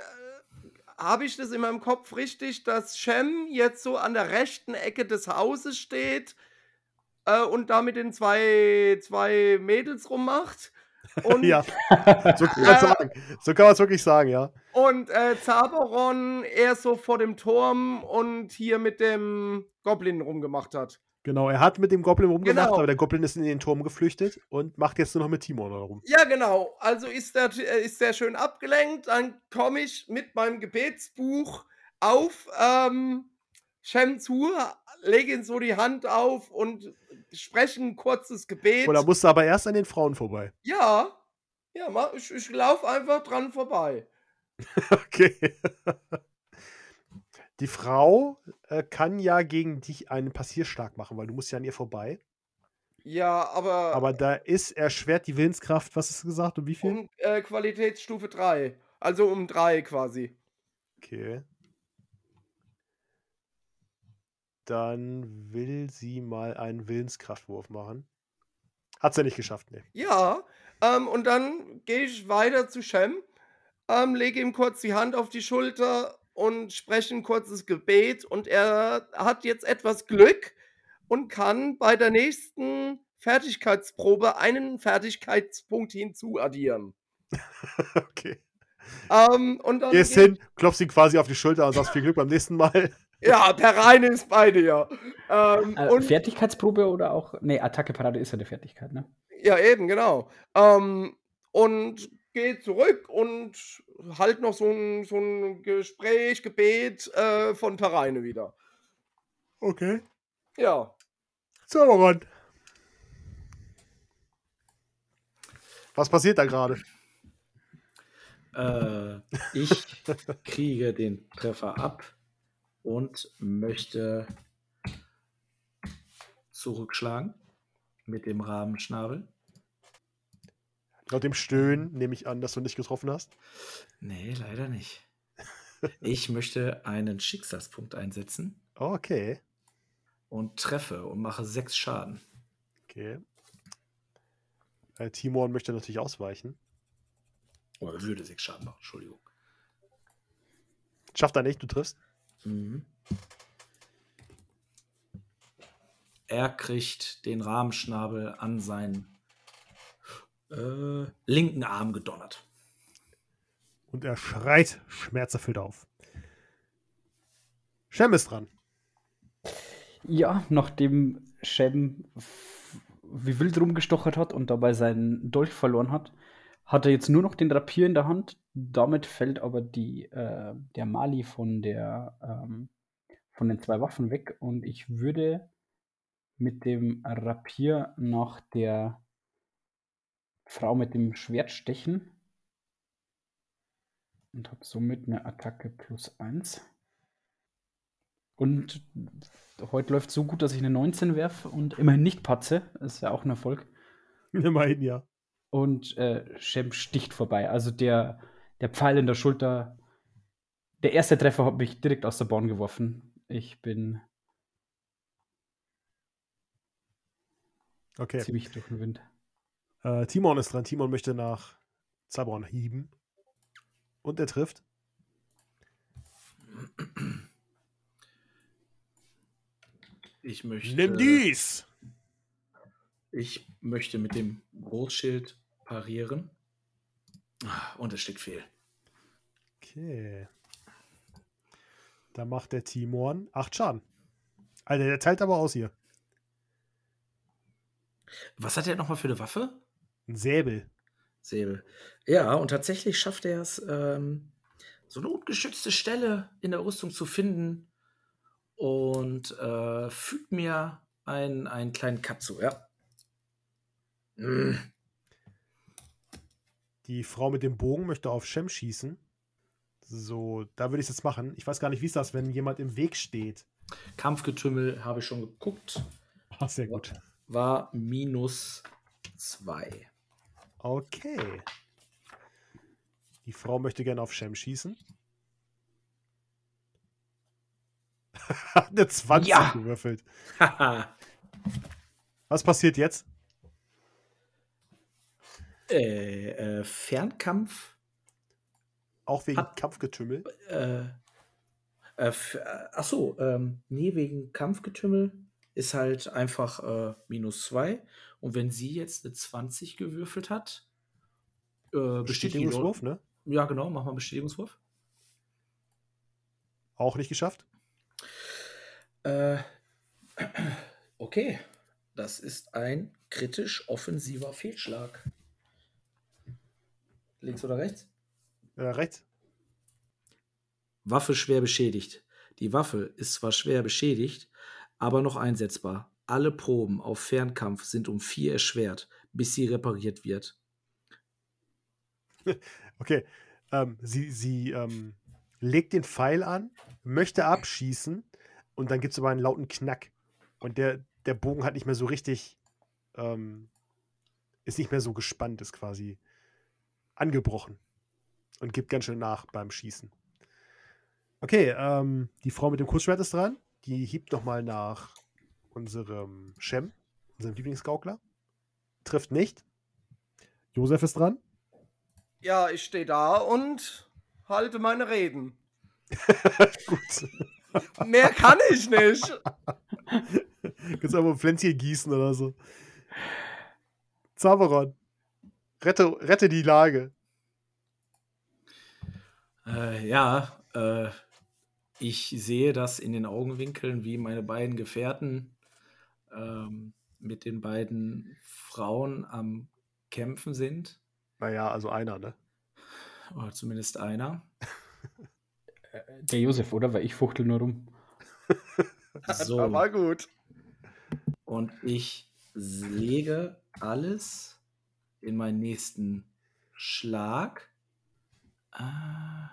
habe ich das in meinem Kopf richtig, dass Shem jetzt so an der rechten Ecke des Hauses steht äh, und da mit den zwei, zwei Mädels rummacht? Und, Ja, so kann man Äh, sagen. So kann man es wirklich sagen, ja. und äh, Zaberon eher so vor dem Turm und hier mit dem Goblin rumgemacht hat. Genau, er hat mit dem Goblin rumgemacht, Genau. aber der Goblin ist in den Turm geflüchtet und macht jetzt nur noch mit Timon herum. Ja, genau. Also ist der, äh, ist der schön abgelenkt. Dann komme ich mit meinem Gebetsbuch auf ähm, Shem zu, lege ihm so die Hand auf und spreche ein kurzes Gebet. Oder musste aber erst an den Frauen vorbei. ja, ja, ma- ich, ich laufe einfach dran vorbei. Okay. Die Frau äh, kann ja gegen dich einen Passierschlag machen, weil du musst ja an ihr vorbei. Ja, aber, Aber da ist erschwert die Willenskraft, was hast du gesagt, um wie viel? um äh, Qualitätsstufe 3. Also um 3 quasi. Okay. Dann will sie mal einen Willenskraftwurf machen. Hat sie nicht geschafft, ne. Ja, ähm, und dann gehe ich weiter zu Shem, ähm, lege ihm kurz die Hand auf die Schulter und spreche ein kurzes Gebet. Und er hat jetzt etwas Glück und kann bei der nächsten Fertigkeitsprobe einen Fertigkeitspunkt hinzuaddieren. Okay. Ähm, und dann Gehst hin, klopfst ihn quasi auf die Schulter und sagst viel Glück beim nächsten Mal. Ja, der Reine ist beide, ja. Ähm, Äh, und, Fertigkeitsprobe oder auch. Nee, Attacke Parade ist ja eine Fertigkeit, ne? Ja, eben, genau. Ähm, und geht zurück und halt noch so ein, so ein Gespräch, Gebet äh, von Pereine wieder. Okay. Ja. Zauberon. Was passiert da gerade? Äh, ich kriege den Treffer ab und möchte zurückschlagen mit dem Rabenschnabel. Laut dem Stöhnen nehme ich an, dass du nicht getroffen hast. Nee, leider nicht. Ich möchte einen Schicksalspunkt einsetzen Okay. und treffe und mache sechs Schaden. Okay. Äh, Timon möchte natürlich ausweichen. Oder würde sechs Schaden machen, Entschuldigung. Schafft er nicht, du triffst. Mhm. Er kriegt den Rahmenschnabel an seinen äh, linken Arm gedonnert. Und er schreit schmerzerfüllt auf. Shem ist dran. Ja, nachdem Shem wie wild rumgestochert hat und dabei seinen Dolch verloren hat, hat er jetzt nur noch den Rapier in der Hand. Damit fällt aber die, äh, der Mali von, der, ähm, von den zwei Waffen weg und ich würde mit dem Rapier nach der Frau mit dem Schwert stechen und habe somit eine Attacke plus 1. Und heute läuft so gut, dass ich eine 19 werfe und immerhin nicht patze. Das ist ja auch ein Erfolg. Immerhin, ja. Und äh, Shem sticht vorbei. Also der, der Pfeil in der Schulter. Der erste Treffer hat mich direkt aus der Bahn geworfen. Ich bin Okay. ziemlich durch den Wind. Äh, Timon ist dran. Timon möchte nach Zabron hieben. Und er trifft. Ich möchte, Nimm dies! ich möchte mit dem Großschild parieren. Und es steht fehl. Okay. Da macht der Timon 8 Schaden. Alter, der teilt aber aus hier. Was hat er nochmal für eine Waffe? Ein Säbel. Säbel. Ja, und tatsächlich schafft er es, ähm, so eine ungeschützte Stelle in der Rüstung zu finden und äh, fügt mir einen, einen kleinen Cut zu, ja. Mm. Die Frau mit dem Bogen möchte auf Shem schießen. So, da würde ich es jetzt machen. Ich weiß gar nicht, wie ist das, wenn jemand im Weg steht. Kampfgetümmel habe ich schon geguckt. Ah, sehr gut. War minus zwei. Okay. Die Frau möchte gerne auf Shem schießen. Eine 20 Ja. gewürfelt. Was passiert jetzt? Äh, äh, Fernkampf. Auch wegen Hat- Kampfgetümmel. Äh, äh, äh, ach so, ähm, nee, wegen Kampfgetümmel ist halt einfach äh, minus zwei. Und wenn sie jetzt eine 20 gewürfelt hat, äh, Bestätigungswurf, ne? Ja, genau, mach mal einen Bestätigungswurf. Auch nicht geschafft. Äh, okay, das ist ein kritisch offensiver Fehlschlag. Links oder rechts? Äh, rechts. Waffe schwer beschädigt. Die Waffe ist zwar schwer beschädigt, aber noch einsetzbar. Alle Proben auf Fernkampf sind um vier erschwert, bis sie repariert wird. Okay. Ähm, sie sie ähm, legt den Pfeil an, möchte abschießen und dann gibt es aber einen lauten Knack. Und der, der Bogen hat nicht mehr so richtig, ähm, ist nicht mehr so gespannt, ist quasi angebrochen und gibt ganz schön nach beim Schießen. Okay, ähm, die Frau mit dem Kurzschwert ist dran. Die hiebt nochmal nach unserem Shem, unserem Lieblingsgaukler. Trifft nicht. Josef ist dran. Ja, ich stehe da und halte meine Reden. Gut. Mehr kann ich nicht. Kannst einfach ein Pflänzchen gießen oder so. Zaberon. Rette, rette die Lage. Äh, ja, äh, ich sehe das in den Augenwinkeln, wie meine beiden Gefährten ähm, mit den beiden Frauen am Kämpfen sind. Naja, also einer, ne? Oder zumindest einer. Der Josef, oder? Weil ich fuchtel nur rum. So. Aber gut. Und ich lege alles in meinen nächsten Schlag. Ah.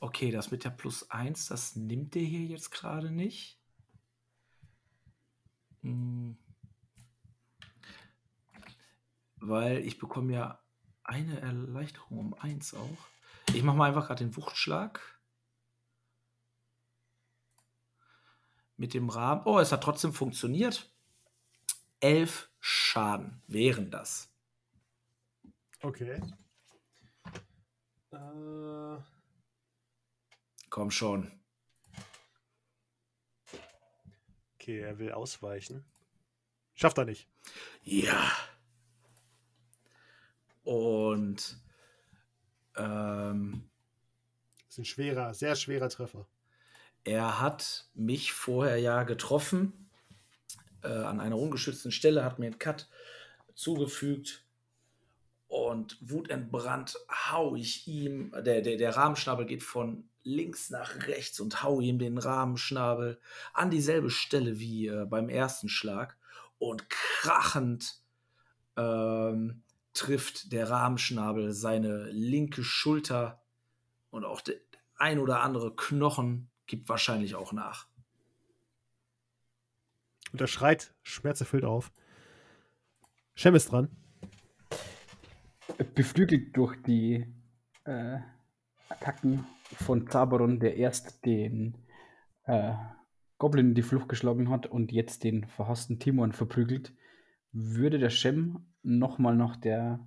Okay, das mit der Plus 1, das nimmt der hier jetzt gerade nicht. Hm. Weil ich bekomme ja eine Erleichterung um 1 auch. Ich mache mal einfach gerade den Wuchtschlag. mit dem Rahmen. Oh, es hat trotzdem funktioniert. Elf Schaden wären das. Okay. Äh, Komm schon. okay, er will ausweichen. Schafft er nicht. Ja. Und ähm, Das ist ein schwerer, sehr schwerer Treffer. er hat mich vorher ja getroffen. Äh, an einer ungeschützten Stelle hat mir einen Cut zugefügt. Und wutentbrannt hau ich ihm, der, der, der Rahmenschnabel geht von links nach rechts und hau ihm den Rahmenschnabel an dieselbe Stelle wie äh, beim ersten Schlag. Und krachend ähm, trifft der Rahmenschnabel seine linke Schulter und auch der ein oder andere Knochen gibt wahrscheinlich auch nach. Und er schreit schmerzerfüllt auf. Shem ist dran. Beflügelt durch die äh, Attacken von Zaberon, der erst den äh, Goblin in die Flucht geschlagen hat und jetzt den verhassten Timon verprügelt, würde der Shem nochmal nach der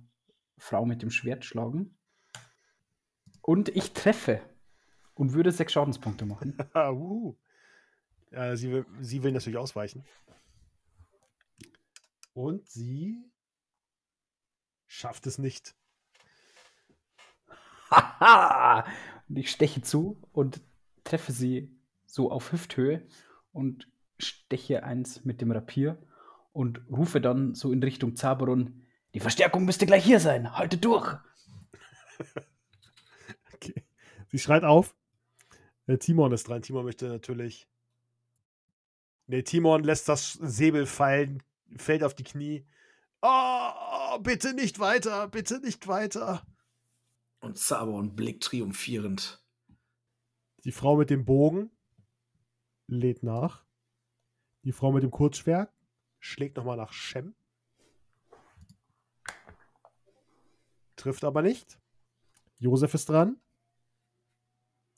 Frau mit dem Schwert schlagen. Und ich treffe und würde sechs Schadenspunkte machen. Ah, Ja, sie, will, sie will natürlich ausweichen. Und sie Schafft es nicht. Haha! und ich steche zu und treffe sie so auf Hüfthöhe und steche eins mit dem Rapier und rufe dann so in Richtung Zaberon: Die Verstärkung müsste gleich hier sein. Halte durch! Okay. Sie schreit auf. Äh, Timon ist dran. Timon möchte natürlich. Nee, Timon lässt das Säbel fallen, fällt auf die Knie. Oh, bitte nicht weiter, bitte nicht weiter. Und Zabon blickt triumphierend. Die Frau mit dem Bogen lädt nach. Die Frau mit dem Kurzschwert schlägt nochmal nach Shem. Trifft aber nicht. Josef ist dran.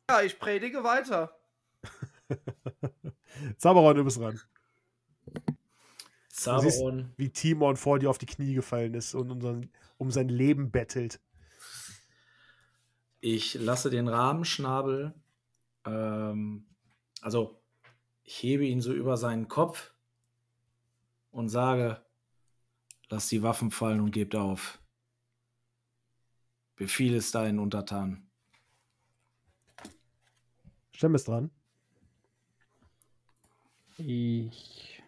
Ja, ich predige weiter. Zaberon, du bist dran. Zaberon. Wie Timon vor dir auf die Knie gefallen ist und um, um sein Leben bettelt. Ich lasse den Rahmenschnabel, ähm, also ich hebe ihn so über seinen Kopf und sage, lass die Waffen fallen und gebt auf. Befiehl es deinen Untertanen. Stem ist dran. Ich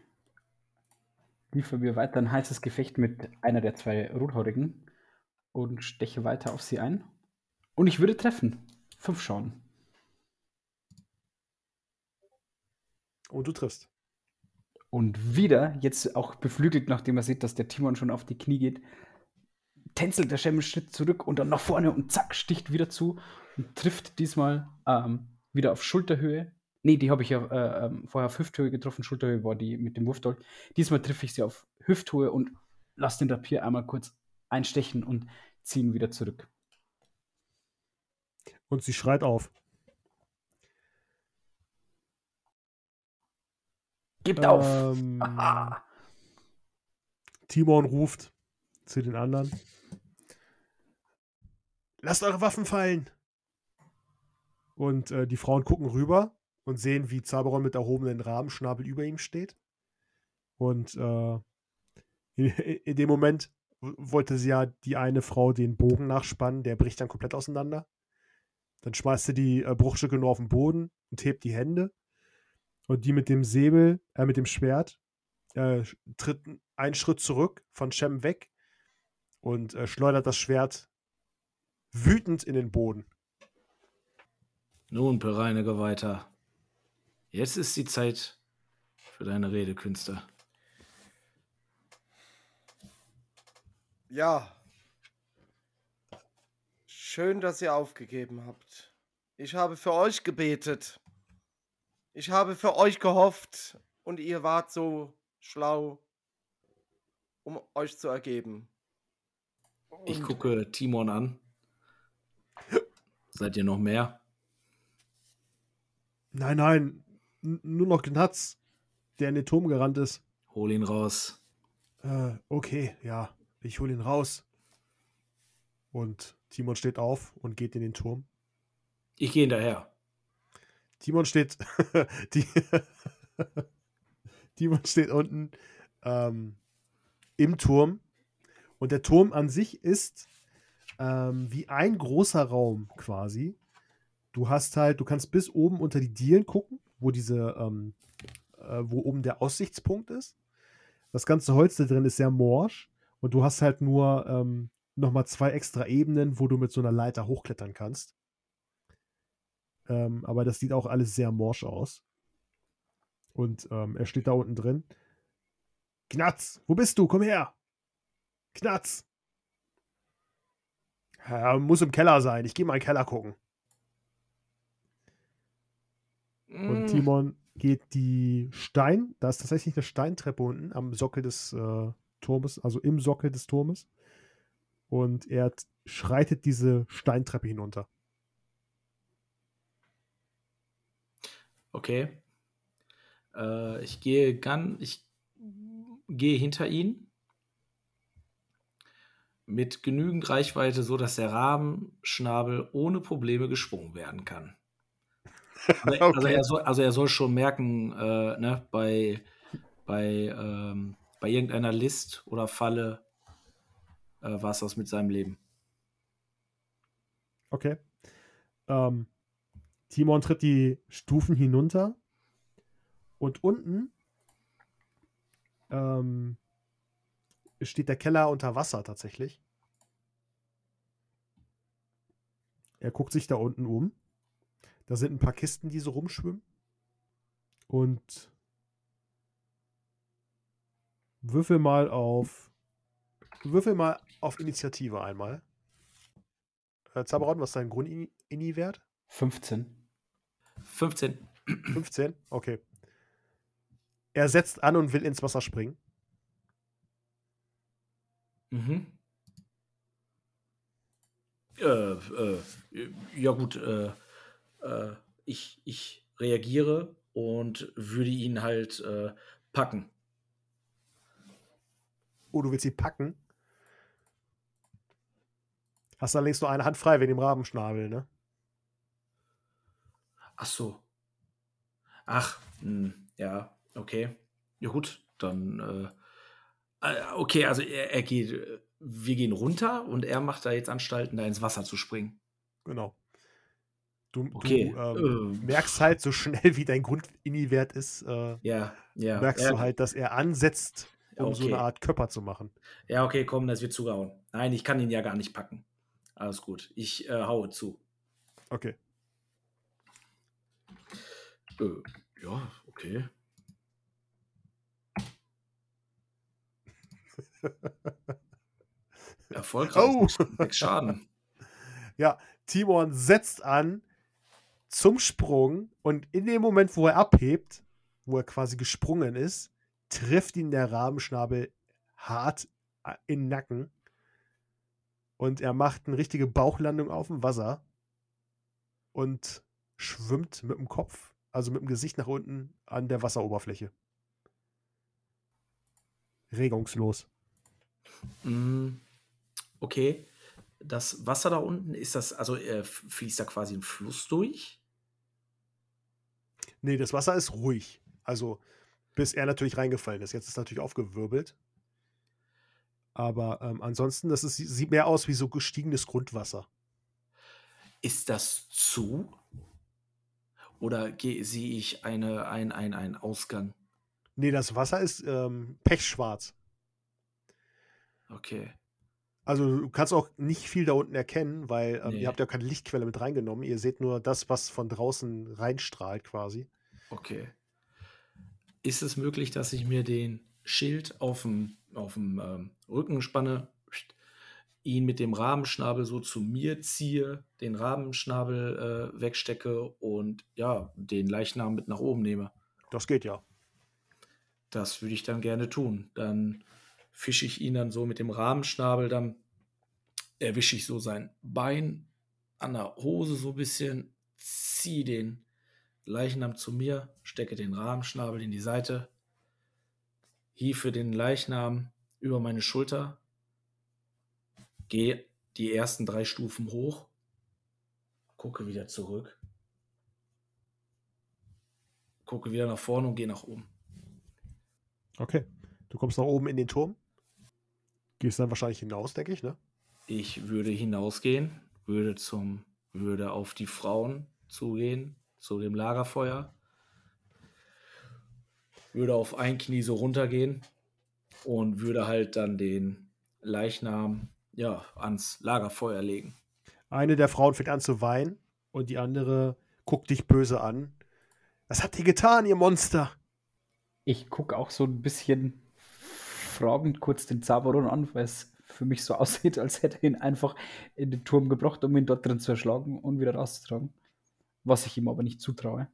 liefere mir weiter ein heißes Gefecht mit einer der zwei Rothaarigen und steche weiter auf sie ein. Und ich würde treffen. Fünf Schauen. Und du triffst. Und wieder, jetzt auch beflügelt, nachdem er sieht, dass der Timon schon auf die Knie geht, tänzelt der Schem einen Schritt zurück und dann nach vorne und zack, sticht wieder zu und trifft diesmal ähm, wieder auf Schulterhöhe. Nee, die habe ich ja äh, ähm, vorher auf Hüfthöhe getroffen. Schulterhöhe war die mit dem Wurfdolch. Diesmal treffe ich sie auf Hüfthöhe und lasse den Rapier einmal kurz einstechen und ziehe ihn wieder zurück. Und sie schreit auf. Gebt auf! Ähm, Timon ruft zu den anderen. Lasst eure Waffen fallen! Und äh, die Frauen gucken rüber und sehen, wie Zaberon mit erhobenen Rahmenschnabel über ihm steht. Und äh, in, in, dem Moment wollte sie ja die eine Frau den Bogen nachspannen, der bricht dann komplett auseinander. Dann schmeißt sie die äh, Bruchstücke nur auf den Boden und hebt die Hände. Und die mit dem Säbel, äh, mit dem Schwert, äh, tritt einen Schritt zurück von Shem weg und äh, schleudert das Schwert wütend in den Boden. Nun, Pereine Geweihter, jetzt ist die Zeit für deine Redekünste. Ja. Schön, dass ihr aufgegeben habt. Ich habe für euch gebetet. Ich habe für euch gehofft und ihr wart so schlau, um euch zu ergeben. Und ich gucke Timon an. Seid ihr noch mehr? Nein, nein, nur noch Gnatz, der in den Turm gerannt ist. Hol ihn raus. Äh, okay, ja, ich hol ihn raus. Und Timon steht auf und geht in den Turm. Ich gehe hinterher. Timon steht. die Timon steht unten ähm, im Turm. Und der Turm an sich ist ähm, wie ein großer Raum quasi. Du hast halt, du kannst bis oben unter die Dielen gucken, wo diese, ähm, äh, wo oben der Aussichtspunkt ist. Das ganze Holz da drin ist sehr morsch und du hast halt nur ähm, nochmal zwei extra Ebenen, wo du mit so einer Leiter hochklettern kannst. Ähm, aber das sieht auch alles sehr morsch aus. Und ähm, er steht da unten drin. Knatz, wo bist du? Komm her! Knatz! Ja, muss im Keller sein. Ich gehe mal in den Keller gucken. Mm, Timon geht die Stein, da ist tatsächlich eine Steintreppe unten am Sockel des äh, Turmes, also im Sockel des Turmes. Und er schreitet diese Steintreppe hinunter. Okay. Äh, ich gehe ganz, ich gehe hinter ihn mit genügend Reichweite, so dass der Rahmenschnabel ohne Probleme geschwungen werden kann. Also, also, Okay. er, soll, also er soll schon merken, äh, ne, bei, bei, ähm, bei irgendeiner List oder Falle äh, war es das mit seinem Leben. Okay. Ähm, Timon tritt die Stufen hinunter und unten ähm, steht der Keller unter Wasser tatsächlich. Er guckt sich da unten um. Da sind ein paar Kisten, die so rumschwimmen. Und würfel mal auf. Würfel mal auf Initiative einmal. Äh, Zaberon, was ist dein Grund-Ini-Wert? 15. 15. 15? Okay. Er setzt an und will ins Wasser springen. Mhm. Äh, äh, ja gut, äh, äh, ich, ich reagiere und würde ihn halt äh, packen. Oh, du willst ihn packen? Hast allerdings nur eine Hand frei wegen dem Rabenschnabel, ne? Ach so. Ach, mh, ja, okay. Ja gut, dann äh, äh, okay, also er, er geht, wir gehen runter und er macht da jetzt Anstalten, da ins Wasser zu springen. Genau. Du, Okay, du ähm, ähm. merkst halt, so schnell wie dein Grund-Ini-Wert ist, äh, Ja, ja. merkst ja, du halt, dass er ansetzt, um so Okay. eine Art Körper zu machen. Ja, okay, komm, das wird zugehauen. Nein, ich kann ihn ja gar nicht packen. Alles gut. Ich äh, haue zu. Okay. Äh, ja, okay. Erfolgreich. Oh! Sechs Schaden. Ja, Timon setzt an zum Sprung und in dem Moment, wo er abhebt, wo er quasi gesprungen ist, trifft ihn der Rabenschnabel hart in den Nacken und er macht eine richtige Bauchlandung auf dem Wasser und schwimmt mit dem Kopf, also mit dem Gesicht nach unten an der Wasseroberfläche. Regungslos. Mm, Okay. Das Wasser da unten, ist das, also äh, fließt da quasi ein Fluss durch? Nee, das Wasser ist ruhig. Also, bis er natürlich reingefallen ist. Jetzt ist es natürlich aufgewirbelt. Aber ähm, ansonsten, das ist, sieht mehr aus wie so gestiegenes Grundwasser. Ist das zu? Oder sehe ich eine, ein, ein, einen Ausgang? Nee, das Wasser ist ähm, pechschwarz. Okay. Also du kannst auch nicht viel da unten erkennen, weil ähm, Nee. ihr habt ja keine Lichtquelle mit reingenommen. Ihr seht nur das, was von draußen reinstrahlt quasi. Okay. Ist es möglich, dass ich mir den Schild auf dem, auf dem ähm, Rücken spanne, ihn mit dem Rabenschnabel so zu mir ziehe, den Rabenschnabel äh, wegstecke und ja, den Leichnam mit nach oben nehme? Das geht ja. Das würde ich dann gerne tun. Dann fische ich ihn dann so mit dem Rabenschnabel, dann erwische ich so sein Bein an der Hose so ein bisschen, ziehe den Leichnam zu mir, stecke den Rabenschnabel in die Seite, hiefe den Leichnam über meine Schulter, gehe die ersten drei Stufen hoch, gucke wieder zurück, gucke wieder nach vorne und gehe nach oben. Okay. Du kommst nach oben in den Turm. Gehst dann wahrscheinlich hinaus, denke ich, ne? Ich würde hinausgehen, würde zum, würde auf die Frauen zugehen, zu dem Lagerfeuer, würde auf ein Knie so runtergehen und würde halt dann den Leichnam ja ans Lagerfeuer legen. Eine der Frauen fängt an zu weinen und die andere guckt dich böse an. Was habt ihr getan, ihr Monster? Ich gucke auch so ein bisschen fragend kurz den Zaberon an, weil es für mich so aussieht, als hätte er ihn einfach in den Turm gebracht, um ihn dort drin zu erschlagen und wieder rauszutragen. Was ich ihm aber nicht zutraue.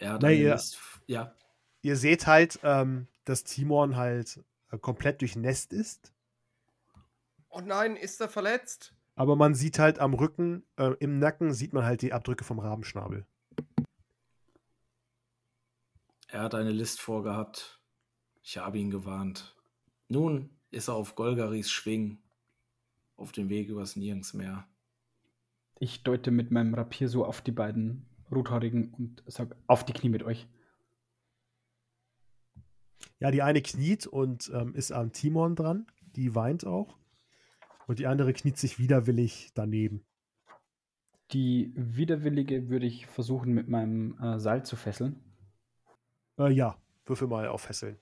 Hat Na ja. List- ja, Ihr seht halt, ähm, dass Timon halt äh, komplett durchnässt ist. Oh nein, ist er verletzt? Aber man sieht halt am Rücken, äh, im Nacken sieht man halt die Abdrücke vom Rabenschnabel. er hat eine List vorgehabt. Ich habe ihn gewarnt. Nun ist er auf Golgaris Schwing, auf dem Weg übers Nirgensmeer. Ich deute mit meinem Rapier so auf die beiden Rothaarigen und sage, auf die Knie mit euch. Ja, die eine kniet und ähm, ist am Timon dran. Die weint auch. Und die andere kniet sich widerwillig daneben. Die widerwillige würde ich versuchen, mit meinem äh, Seil zu fesseln. Äh, ja, würfel mal auf Fesseln.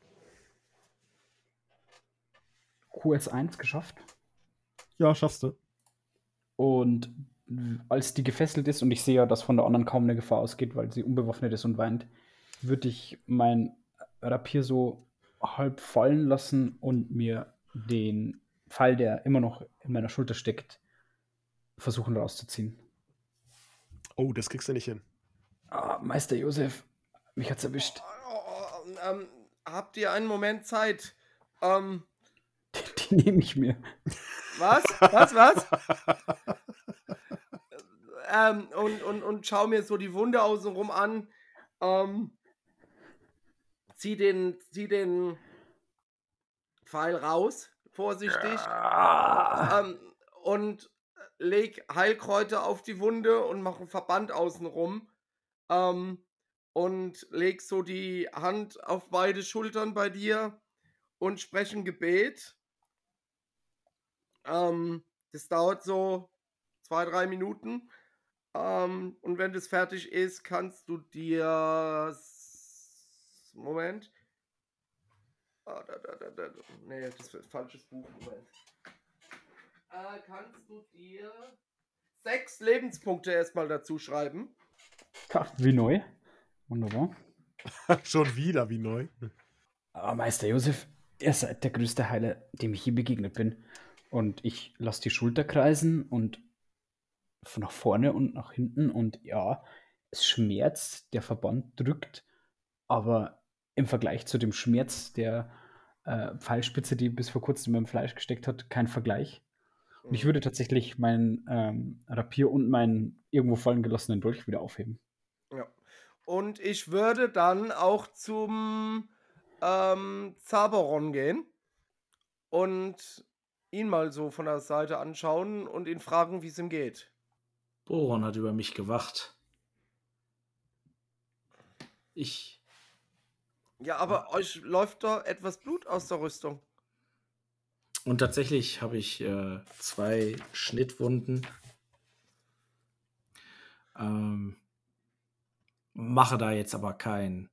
QS1 geschafft. Ja, schaffst du. Und als die gefesselt ist und ich sehe ja, dass von der anderen kaum eine Gefahr ausgeht, weil sie unbewaffnet ist und weint, würde ich mein Rapier so halb fallen lassen und mir den Pfeil, der immer noch in meiner Schulter steckt, versuchen rauszuziehen. Oh, das kriegst du nicht hin. Ah, Meister Josef, mich hat's erwischt. Oh, ähm, habt ihr einen Moment Zeit? Ähm, Die nehme ich mir. was? Was, was? ähm, und, und, und schau mir so die Wunde außenrum an. Ähm, zieh den, zieh den Pfeil raus, vorsichtig. Ähm, und leg Heilkräuter auf die Wunde und mach einen Verband außenrum. Ähm, und leg so die Hand auf beide Schultern bei dir und sprech ein Gebet. Ähm, das dauert so zwei, drei Minuten. Ähm, und wenn das fertig ist, kannst du dir. Moment. Ah, da, da, da, da. Nee, das ist falsches Buch. Moment. Äh, kannst du dir sechs Lebenspunkte erstmal dazu schreiben? wie neu. Wunderbar. Schon wieder wie neu. Aber Meister Josef, ihr seid der größte Heiler, dem ich je begegnet bin. Und ich lasse die Schulter kreisen und von nach vorne und nach hinten. Und ja, es schmerzt, der Verband drückt, aber im Vergleich zu dem Schmerz der äh, Pfeilspitze, die bis vor kurzem in meinem Fleisch gesteckt hat, kein Vergleich. Und ich würde tatsächlich mein ähm, Rapier und meinen irgendwo fallen gelassenen Dolch wieder aufheben. Ja. Und ich würde dann auch zum ähm, Zaberon gehen und ihn mal so von der Seite anschauen und ihn fragen, wie es ihm geht. Boron hat über mich gewacht. Ich. Ja, aber euch läuft da etwas Blut aus der Rüstung. Und tatsächlich habe ich äh, zwei Schnittwunden. Ähm, mache da jetzt aber kein.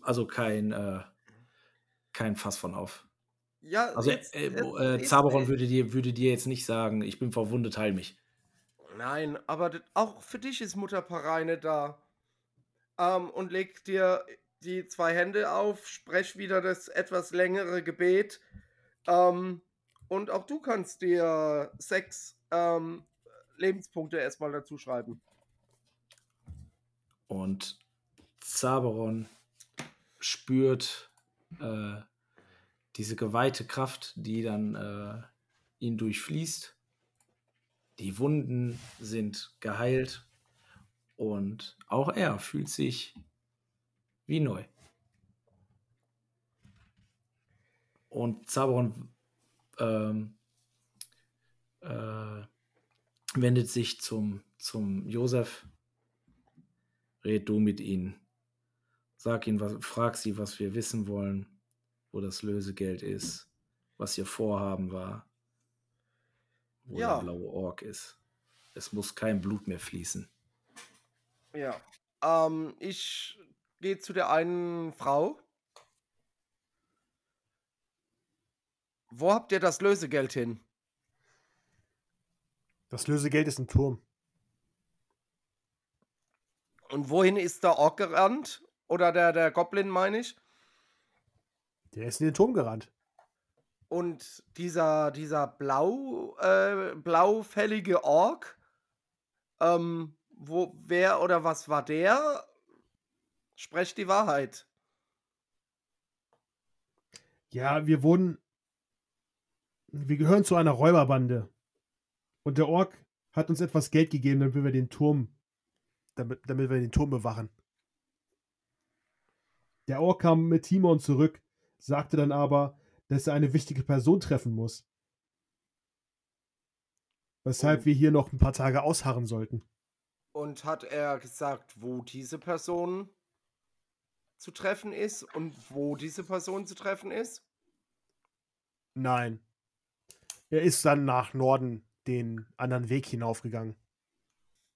Also kein. Äh, kein Fass von auf. Ja, Also jetzt- äh, äh, jetzt- Zaberon würde dir, würde dir jetzt nicht sagen, ich bin verwundet, heil mich. Nein, aber auch für dich ist Mutter Pareine da. Ähm, und leg dir die zwei Hände auf, sprech wieder das etwas längere Gebet. Ähm, und auch du kannst dir sechs ähm, Lebenspunkte erstmal dazu schreiben. Und Zaberon spürt äh, diese geweihte Kraft, die dann äh, ihn durchfließt. Die Wunden sind geheilt und auch er fühlt sich wie neu. Und Zaberon ähm, äh, wendet sich zum, zum Josef red du mit ihnen. Sag ihnen, was, frag sie, was wir wissen wollen, wo das Lösegeld ist, was ihr Vorhaben war, wo Ja. der blaue Ork ist. Es muss kein Blut mehr fließen. Ja. Ähm, ich gehe zu der einen Frau. Wo habt ihr das Lösegeld hin? Das Lösegeld ist ein Turm. Und wohin ist der Ork gerannt? Oder der, der Goblin, meine ich? Der ist in den Turm gerannt. Und dieser, dieser blau, äh, blaufällige Ork, ähm, wo, wer oder was war der? Sprecht die Wahrheit. Ja, wir wurden. Wir gehören zu einer Räuberbande. Und der Ork hat uns etwas Geld gegeben, damit wir den Turm. Damit, damit wir den Turm bewachen. Der Ork kam mit Timon zurück, sagte dann aber, dass er eine wichtige Person treffen muss. Weshalb Oh. wir hier noch ein paar Tage ausharren sollten. Und hat er gesagt, wo diese Person zu treffen ist und wo diese Person zu treffen ist? Nein. Er ist dann nach Norden den anderen Weg hinaufgegangen.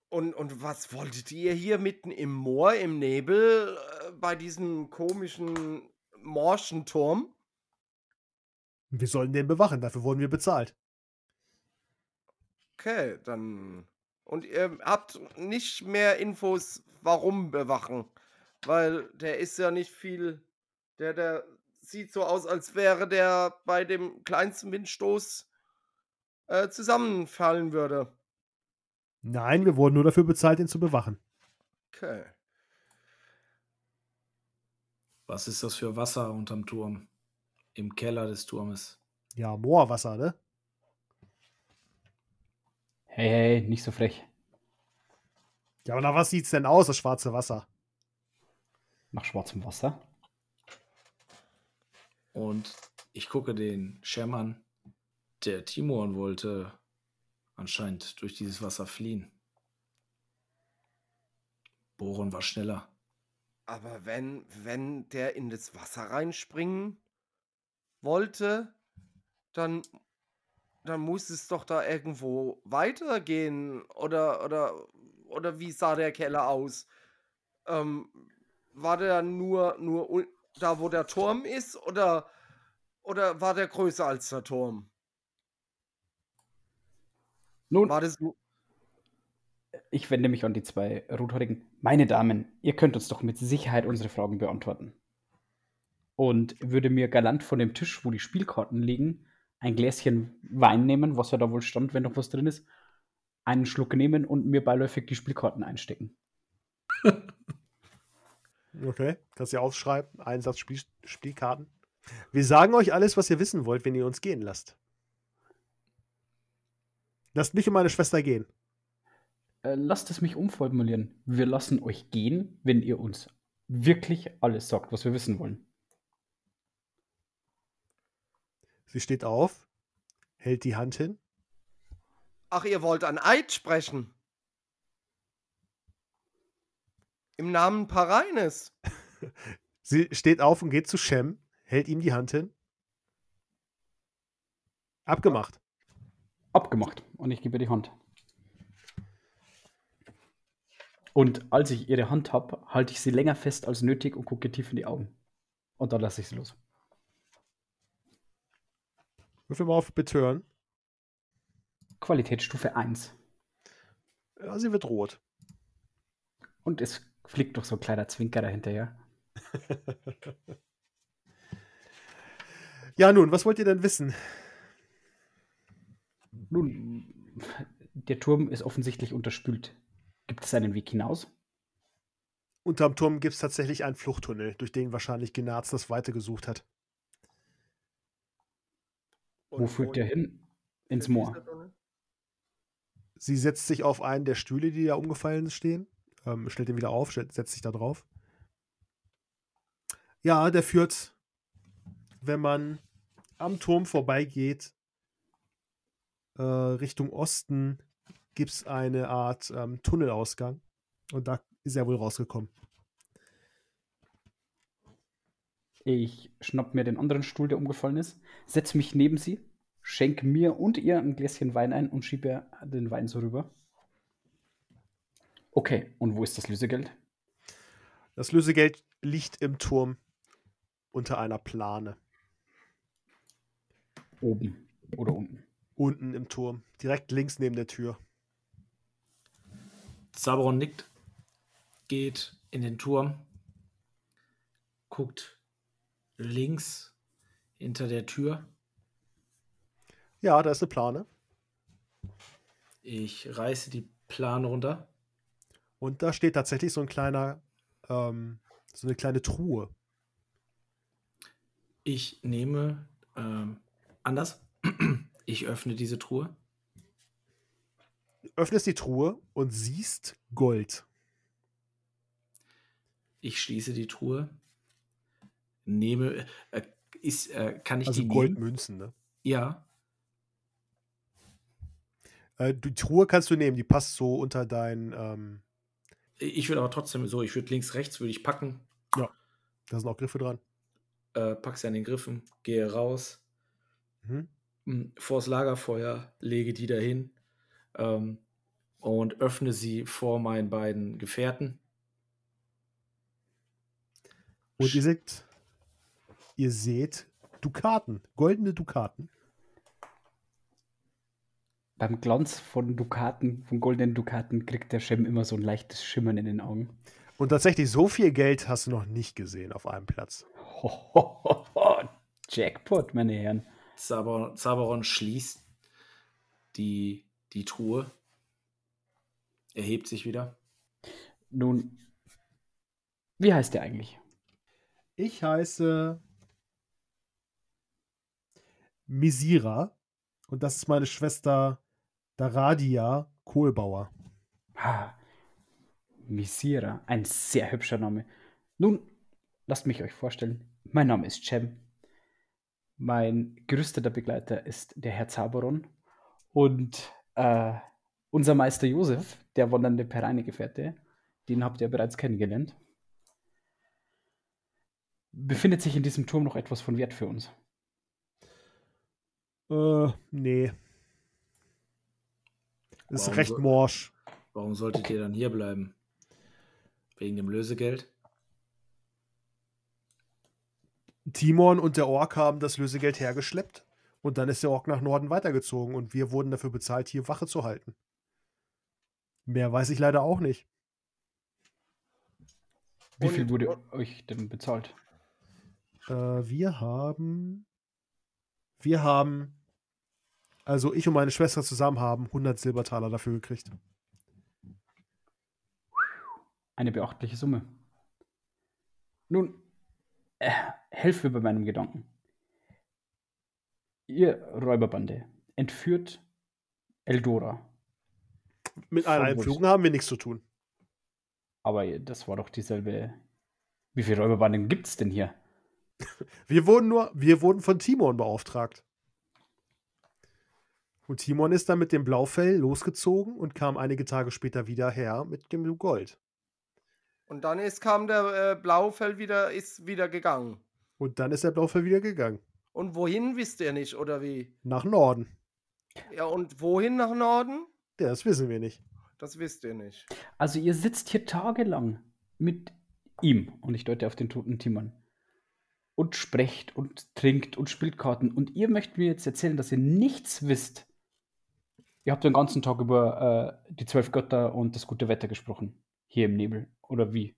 Und, und was wolltet ihr hier mitten im Moor, im Nebel, äh, bei diesem komischen morschen Turm? Wir sollen den bewachen, dafür wurden wir bezahlt. Okay, dann. Und ihr habt nicht mehr Infos, warum bewachen. Weil der ist ja nicht viel. Der, der sieht so aus, als wäre der bei dem kleinsten Windstoß äh, zusammenfallen würde. Nein, wir wurden nur dafür bezahlt, ihn zu bewachen. Okay. Was ist das für Wasser unterm Turm? Im Keller des Turmes. Ja, Moorwasser, ne? Hey, hey, nicht so frech. Ja, aber nach was sieht's denn aus, das schwarze Wasser? Nach schwarzem Wasser? Und ich gucke den Shem an. Der Timon wollte anscheinend durch dieses Wasser fliehen. Boron war schneller. Aber wenn, wenn der in das Wasser reinspringen wollte, dann, dann muss es doch da irgendwo weitergehen. Oder, oder, oder wie sah der Keller aus? Ähm, war der nur, nur da, wo der Turm ist? Oder, oder war der größer als der Turm? Nun, War das ich wende mich an die zwei Rothäutigen. Meine Damen, ihr könnt uns doch mit Sicherheit unsere Fragen beantworten. Und würde mir galant von dem Tisch, wo die Spielkarten liegen, ein Gläschen Wein nehmen, was ja da wohl stand, wenn noch was drin ist, einen Schluck nehmen und mir beiläufig die Spielkarten einstecken. Okay, kannst du ja aufschreiben. Einsatz Spiel Spielkarten. Wir sagen euch alles, was ihr wissen wollt, wenn ihr uns gehen lasst. Lasst mich und meine Schwester gehen. Äh, lasst es mich umformulieren. Wir lassen euch gehen, wenn ihr uns wirklich alles sagt, was wir wissen wollen. Sie steht auf, hält die Hand hin. Ach, ihr wollt an Eid sprechen? Im Namen Pareines. Sie steht auf und geht zu Shem, hält ihm die Hand hin. Abgemacht. Abgemacht. Und ich gebe ihr die Hand. Und als ich ihre Hand habe, halte ich sie länger fest als nötig und gucke tief in die Augen. Und dann lasse ich sie los. Würfel mal auf Betören. Qualitätsstufe 1. Ja, sie wird rot. Und es fliegt doch so ein kleiner Zwinker dahinterher. Ja, nun, was wollt ihr denn wissen? Nun, der Turm ist offensichtlich unterspült. Gibt es einen Weg hinaus? Unterm Turm gibt es tatsächlich einen Fluchttunnel, durch den wahrscheinlich Genarz das Weite gesucht hat. Wo führt der hin? Ins Moor. Sie setzt sich auf einen der Stühle, die da umgefallen stehen, ähm, stellt ihn wieder auf, stellt, setzt sich da drauf. Ja, der führt, wenn man am Turm vorbeigeht, äh, Richtung Osten, gibt es eine Art ähm, Tunnelausgang. Und da ist er wohl rausgekommen. Ich schnapp mir den anderen Stuhl, der umgefallen ist, setz mich neben sie, schenk mir und ihr ein Gläschen Wein ein und schieb ihr den Wein so rüber. Okay, und wo ist das Lösegeld? Das Lösegeld liegt im Turm unter einer Plane. Oben oder unten? Unten im Turm. Direkt links neben der Tür. Zaberon nickt, geht in den Turm, guckt links hinter der Tür. Ja, da ist eine Plane. Ich reiße die Plane runter. Und da steht tatsächlich so ein kleiner, ähm, so eine kleine Truhe. Ich nehme ähm, anders. Ich öffne diese Truhe. Öffnest die Truhe und siehst Gold. Ich schließe die Truhe. Nehme. Äh, ist, äh, kann ich Also die? Goldmünzen, ne? Ja. Äh, die Truhe kannst du nehmen, die passt so unter dein, ähm, Ich würde aber trotzdem so, ich würde links, rechts, würde ich packen, da sind auch Griffe dran. äh, pack sie an den Griffen, gehe raus, Mhm. m, vors Lagerfeuer, lege die dahin ähm, und öffne sie vor meinen beiden Gefährten. Und ihr seht, ihr seht Dukaten, goldene Dukaten. Beim Glanz von Dukaten, von goldenen Dukaten, kriegt der Shem immer so ein leichtes Schimmern in den Augen. Und tatsächlich, so viel Geld hast du noch nicht gesehen auf einem Platz. Jackpot, meine Herren. Zaber Zaberon schließt die, die Truhe, erhebt sich wieder. Nun, wie heißt der eigentlich? Ich heiße Misira und das ist meine Schwester Daradia Kohlbauer. Ah, Misira, ein sehr hübscher Name. Nun, lasst mich euch vorstellen. Mein Name ist Cem. Mein gerüsteter Begleiter ist der Herr Zaberon. Und äh, unser Meister Josef, der wandernde Pereinegefährte, den habt ihr bereits kennengelernt. Befindet sich in diesem Turm noch etwas von Wert für uns? Äh, nee. Ist Warum recht so- morsch. Warum solltet ihr dann hier bleiben? Wegen dem Lösegeld? Timon und der Ork haben das Lösegeld hergeschleppt und dann ist der Ork nach Norden weitergezogen und wir wurden dafür bezahlt, hier Wache zu halten. Mehr weiß ich leider auch nicht. Wie viel wurde euch denn bezahlt? Äh, wir haben. Wir haben. Also ich und meine Schwester zusammen haben 100 Silbertaler dafür gekriegt. Eine beachtliche Summe. Nun, äh, helft mir bei meinem Gedanken. Ihr Räuberbande entführt Eldora. Mit einer wurscht. haben wir nichts zu tun. Aber das war doch dieselbe. Wie viele Räuberbanden gibt es denn hier? Wir wurden nur, wir wurden von Timon beauftragt. Und Timon ist dann mit dem Blaufell losgezogen und kam einige Tage später wieder her mit dem Gold. Und dann ist, kam der äh, Blaufell wieder, ist wieder gegangen. Und dann ist der Blaufell wieder gegangen. Und wohin wisst ihr nicht, oder wie? Nach Norden. Ja, und wohin nach Norden? Ja, das wissen wir nicht. Das wisst ihr nicht. Also ihr sitzt hier tagelang mit ihm, und ich deute auf den toten Timon, und sprecht und trinkt und spielt Karten. Und ihr möchtet mir jetzt erzählen, dass ihr nichts wisst. Ihr habt den ganzen Tag über äh, die zwölf Götter und das gute Wetter gesprochen. Hier im Nebel. Oder wie?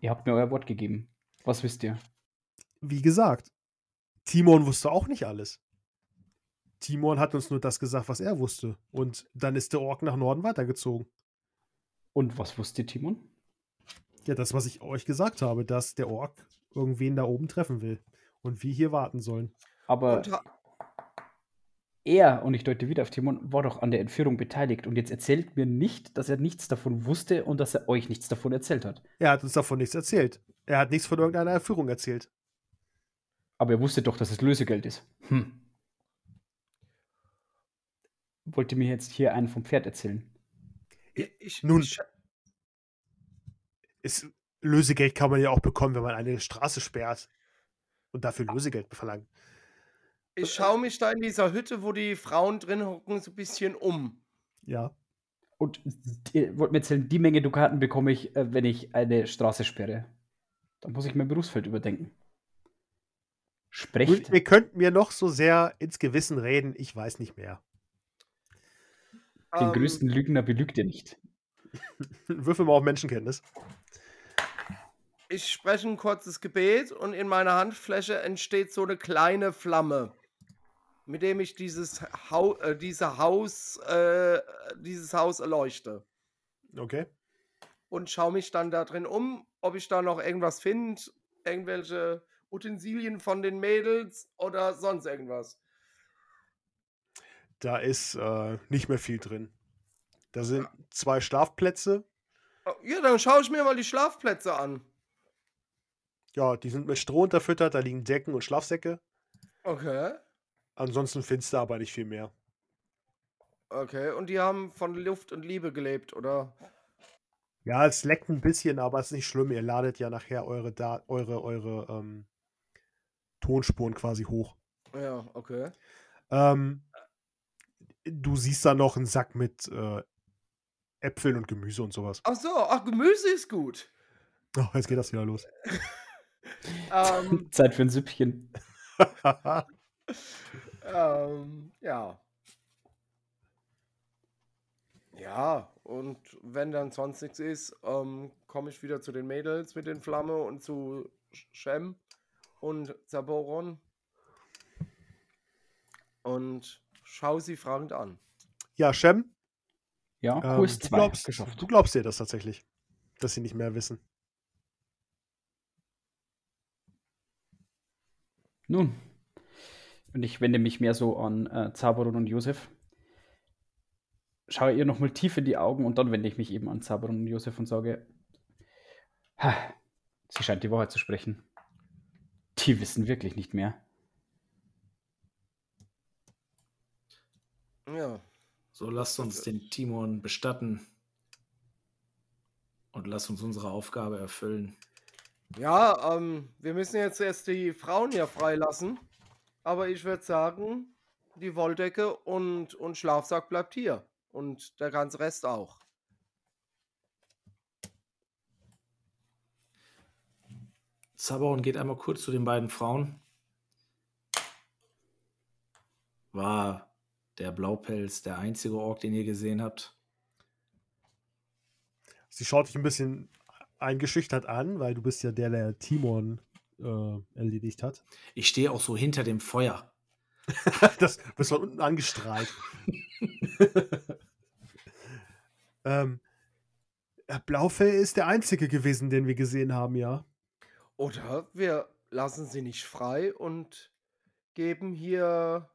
Ihr habt mir euer Wort gegeben. Was wisst ihr? Wie gesagt, Timon wusste auch nicht alles. Timon hat uns nur das gesagt, was er wusste. Und dann ist der Ork nach Norden weitergezogen. Und was wusste Timon? Ja, das, was ich euch gesagt habe, dass der Ork irgendwen da oben treffen will. Und wir hier warten sollen. Aber Und er, und ich deute wieder auf Timon, war doch an der Entführung beteiligt. Und jetzt erzählt mir nicht, dass er nichts davon wusste und dass er euch nichts davon erzählt hat. Er hat uns davon nichts erzählt. Er hat nichts von irgendeiner Erführung erzählt. Aber er wusste doch, dass es Lösegeld ist. Hm. Wollt ihr mir jetzt hier einen vom Pferd erzählen? ich, Nun- ich, Ist, Lösegeld kann man ja auch bekommen, wenn man eine Straße sperrt. Und dafür Lösegeld verlangt. ich schaue mich da in dieser Hütte, wo die Frauen drin hocken, so ein bisschen um. Ja. Und ihr wollt mir erzählen, die Menge Dukaten bekomme ich, äh, wenn ich eine Straße sperre. Dann muss ich mein Berufsfeld überdenken. Sprecht. Und ihr könnt mir noch so sehr ins Gewissen reden, ich weiß nicht mehr. Den Ähm, größten Lügner belügt ihr nicht. Würfel mal auf Menschenkenntnis. Ich spreche ein kurzes Gebet und in meiner Handfläche entsteht so eine kleine Flamme, mit dem ich dieses, Hau äh, diese Haus, äh, dieses Haus erleuchte. Okay. Und schaue mich dann da drin um, ob ich da noch irgendwas finde, irgendwelche Utensilien von den Mädels oder sonst irgendwas. Da ist äh, nicht mehr viel drin. Da sind zwei Schlafplätze. Oh, Ja, dann schaue ich mir mal die Schlafplätze an. Ja, die sind mit Stroh unterfüttert, da liegen Decken und Schlafsäcke. Okay. Ansonsten findest du aber nicht viel mehr. Okay, und die haben von Luft und Liebe gelebt, oder? Ja, es leckt ein bisschen, aber es ist nicht schlimm. Ihr ladet ja nachher eure, da eure, eure ähm, Tonspuren quasi hoch. Ja, okay. Ähm, du siehst da noch einen Sack mit äh, Äpfeln und Gemüse und sowas. Ach so, ach, Gemüse ist gut. Oh, jetzt geht das wieder los. Ähm, Zeit für ein Süppchen. ähm, ja. Ja, und wenn dann sonst nichts ist, ähm, komme ich wieder zu den Mädels mit den Flamme und zu Shem und Zaboron und schau sie fragend an. ja, Shem, Ja, ähm, du, 2 glaubst, geschafft. du glaubst dir das tatsächlich, dass sie nicht mehr wissen. Nun, und ich wende mich mehr so an äh, Zabaron und Josef. Schaue ihr nochmal tief in die Augen und dann wende ich mich eben an Zabaron und Josef und sage, "Ha, sie scheint die Wahrheit zu sprechen. Die wissen wirklich nicht mehr. Ja, So lasst uns den Timon bestatten und lasst uns unsere Aufgabe erfüllen. ja ähm, wir müssen jetzt erst die Frauen ja freilassen, aber ich würde sagen, die Wolldecke und, und Schlafsack bleibt hier und der ganze Rest auch. Zabaron geht einmal kurz zu den beiden Frauen. War der Blaupelz der einzige Ork, den ihr gesehen habt? Sie schaut dich ein bisschen eingeschüchtert an, weil du bist ja der, der Timon äh, erledigt hat. Ich stehe auch so hinter dem Feuer. das wirst von unten angestrahlt. ähm, äh, Blaufell ist der einzige gewesen, den wir gesehen haben, ja. Oder wir lassen sie nicht frei und geben hier.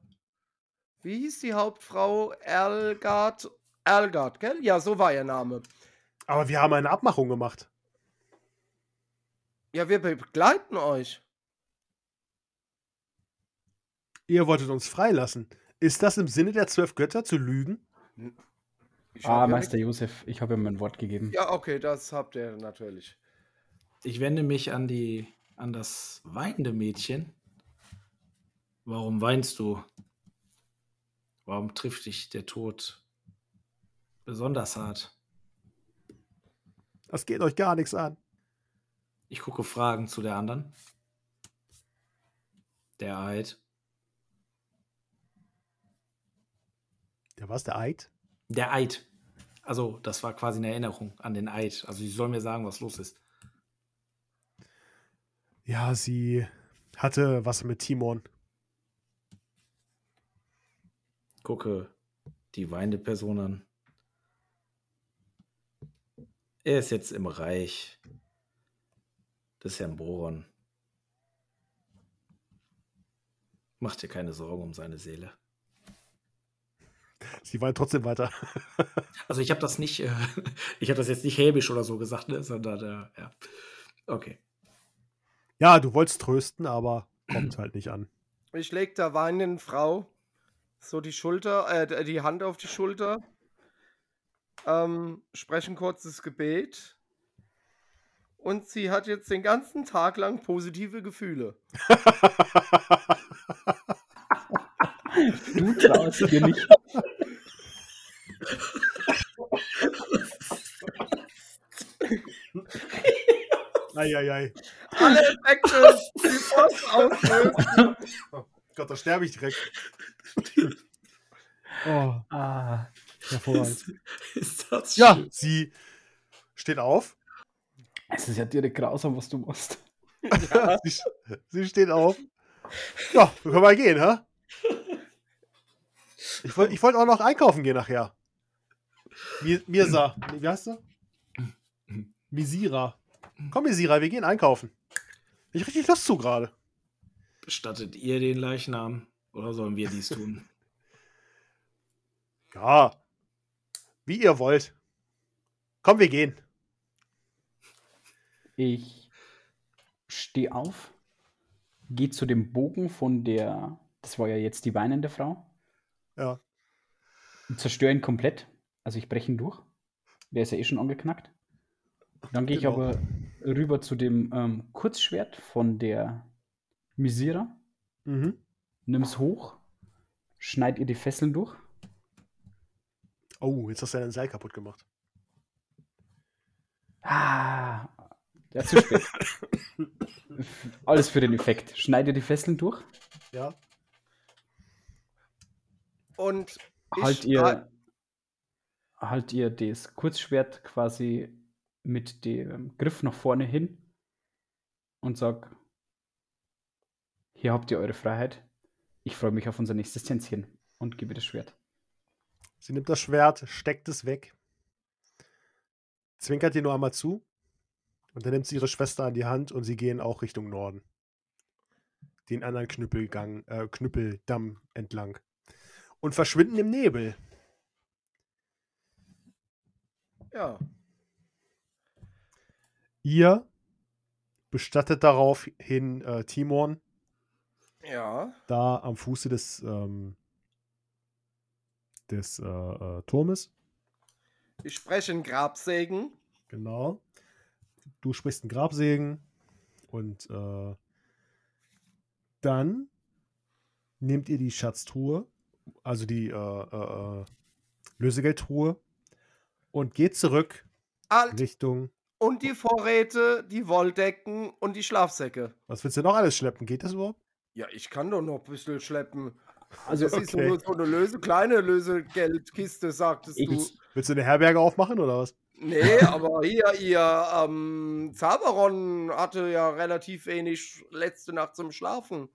Wie hieß die Hauptfrau? Erlgard. Erlgard, gell? Ja, so war ihr Name. Aber wir haben eine Abmachung gemacht. Ja, wir begleiten euch. Ihr wolltet uns freilassen. Ist das im Sinne der zwölf Götter zu lügen? Ich Ah, Meister Josef, ich habe ihm mein Wort gegeben. Ja, okay, das habt ihr natürlich. Ich wende mich an die an das weinende Mädchen. Warum weinst du? Warum trifft dich der Tod besonders hart? Das geht euch gar nichts an. Ich gucke Fragen zu der anderen. Der Eid. Der was, der Eid? Der Eid. Also, das war quasi eine Erinnerung an den Eid. Also, sie soll mir sagen, was los ist. Ja, sie hatte was mit Timon. Gucke die weinende Person an. Er ist jetzt im Reich des Herrn Boron. Mach dir keine Sorgen um seine Seele. Sie weint trotzdem weiter. Also ich habe das nicht, äh, ich habe das jetzt nicht hämisch oder so gesagt, ne, sondern äh, ja. Okay. Ja, du wolltest trösten, aber kommt halt nicht an. Ich leg der weinenden Frau so die Schulter, äh, die Hand auf die Schulter, ähm, spreche ein kurzes Gebet und sie hat jetzt den ganzen Tag lang positive Gefühle. Du traust dir nicht. Eieiei. Alle Effekte, die Post auslösen. Gott, da sterbe ich direkt. Oh, Ah, hervorragend. Ist das Ja, schön? sie steht auf. es ist ja direkt grausam, was du machst. sie, sie steht auf. Ja, wir können mal gehen, hä? Ich wollte ich wollt auch noch einkaufen gehen nachher. Mi- Mirsa. Wie heißt sie? Misira. Komm, Misira, wir gehen einkaufen. Ich richtig Lust zu gerade. Bestattet ihr den Leichnam oder sollen wir dies tun? Ja. Wie ihr wollt. Komm, wir gehen. Ich stehe auf, gehe zu dem Bogen von der, das war ja jetzt die weinende Frau, Ja. und zerstöre ihn komplett. Also ich breche ihn durch. Der ist ja eh schon angeknackt. Dann gehe ich Genau. aber rüber zu dem ähm, Kurzschwert von der Misira, Mhm. nimm's hoch, schneidet ihr die Fesseln durch. Oh, jetzt hast du deinen Seil kaputt gemacht. Ah, ja, zu spät. Alles für den Effekt. Schneidet ihr die Fesseln durch. Ja. Und Halt ihr, halt ihr das Kurzschwert quasi mit dem Griff nach vorne hin und sag, hier habt ihr eure Freiheit. Ich freue mich auf unser nächstes Tänzchen und gebe das Schwert. Sie nimmt das Schwert, steckt es weg, zwinkert ihr nur einmal zu und dann nimmt sie ihre Schwester an die Hand und sie gehen auch Richtung Norden. Den anderen Knüppelgang, äh, Knüppeldamm entlang. Und verschwinden im Nebel. ja. Ihr bestattet daraufhin äh, Timon Ja. da am Fuße des, ähm, des äh, äh, Turmes. Ich spreche einen Grabsägen. Genau. Du sprichst einen Grabsägen und äh, dann nehmt ihr die Schatztruhe, also die äh, äh, Lösegeldtruhe und geht zurück Alt. Richtung. Und die Vorräte, die Wolldecken und die Schlafsäcke. Was willst du noch alles schleppen? Geht das überhaupt? Ja, ich kann doch noch ein bisschen schleppen. Also, Das ist okay. nur so eine Löse, kleine Lösegeldkiste, sagtest Ich- du. Willst, du eine Herberge aufmachen oder was? Nee, aber hier, ihr ähm, Zaberon hatte ja relativ wenig letzte Nacht zum Schlafen.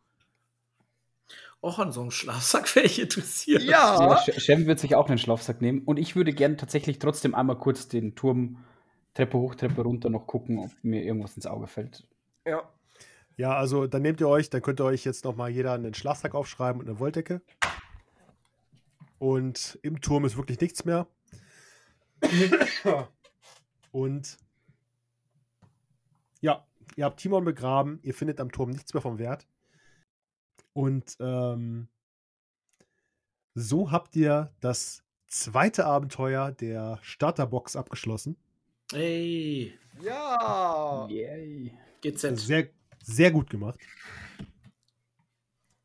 Auch an so einem Schlafsack wäre ich interessiert. ja, Ja, Sh- Shem wird sich auch einen Schlafsack nehmen und ich würde gern tatsächlich trotzdem einmal kurz den Turm Treppe hoch, Treppe runter noch gucken, ob mir irgendwas ins Auge fällt. ja. Ja, also dann nehmt ihr euch, dann könnt ihr euch jetzt nochmal jeder einen Schlafsack aufschreiben und eine Wolldecke. Und im Turm ist wirklich nichts mehr. Und ja, ihr habt Timon begraben, ihr findet am Turm nichts mehr vom Wert. Und ähm, so habt ihr das zweite Abenteuer der Starterbox abgeschlossen. Ey, Ja. Yay. GZ. Sehr, sehr gut gemacht.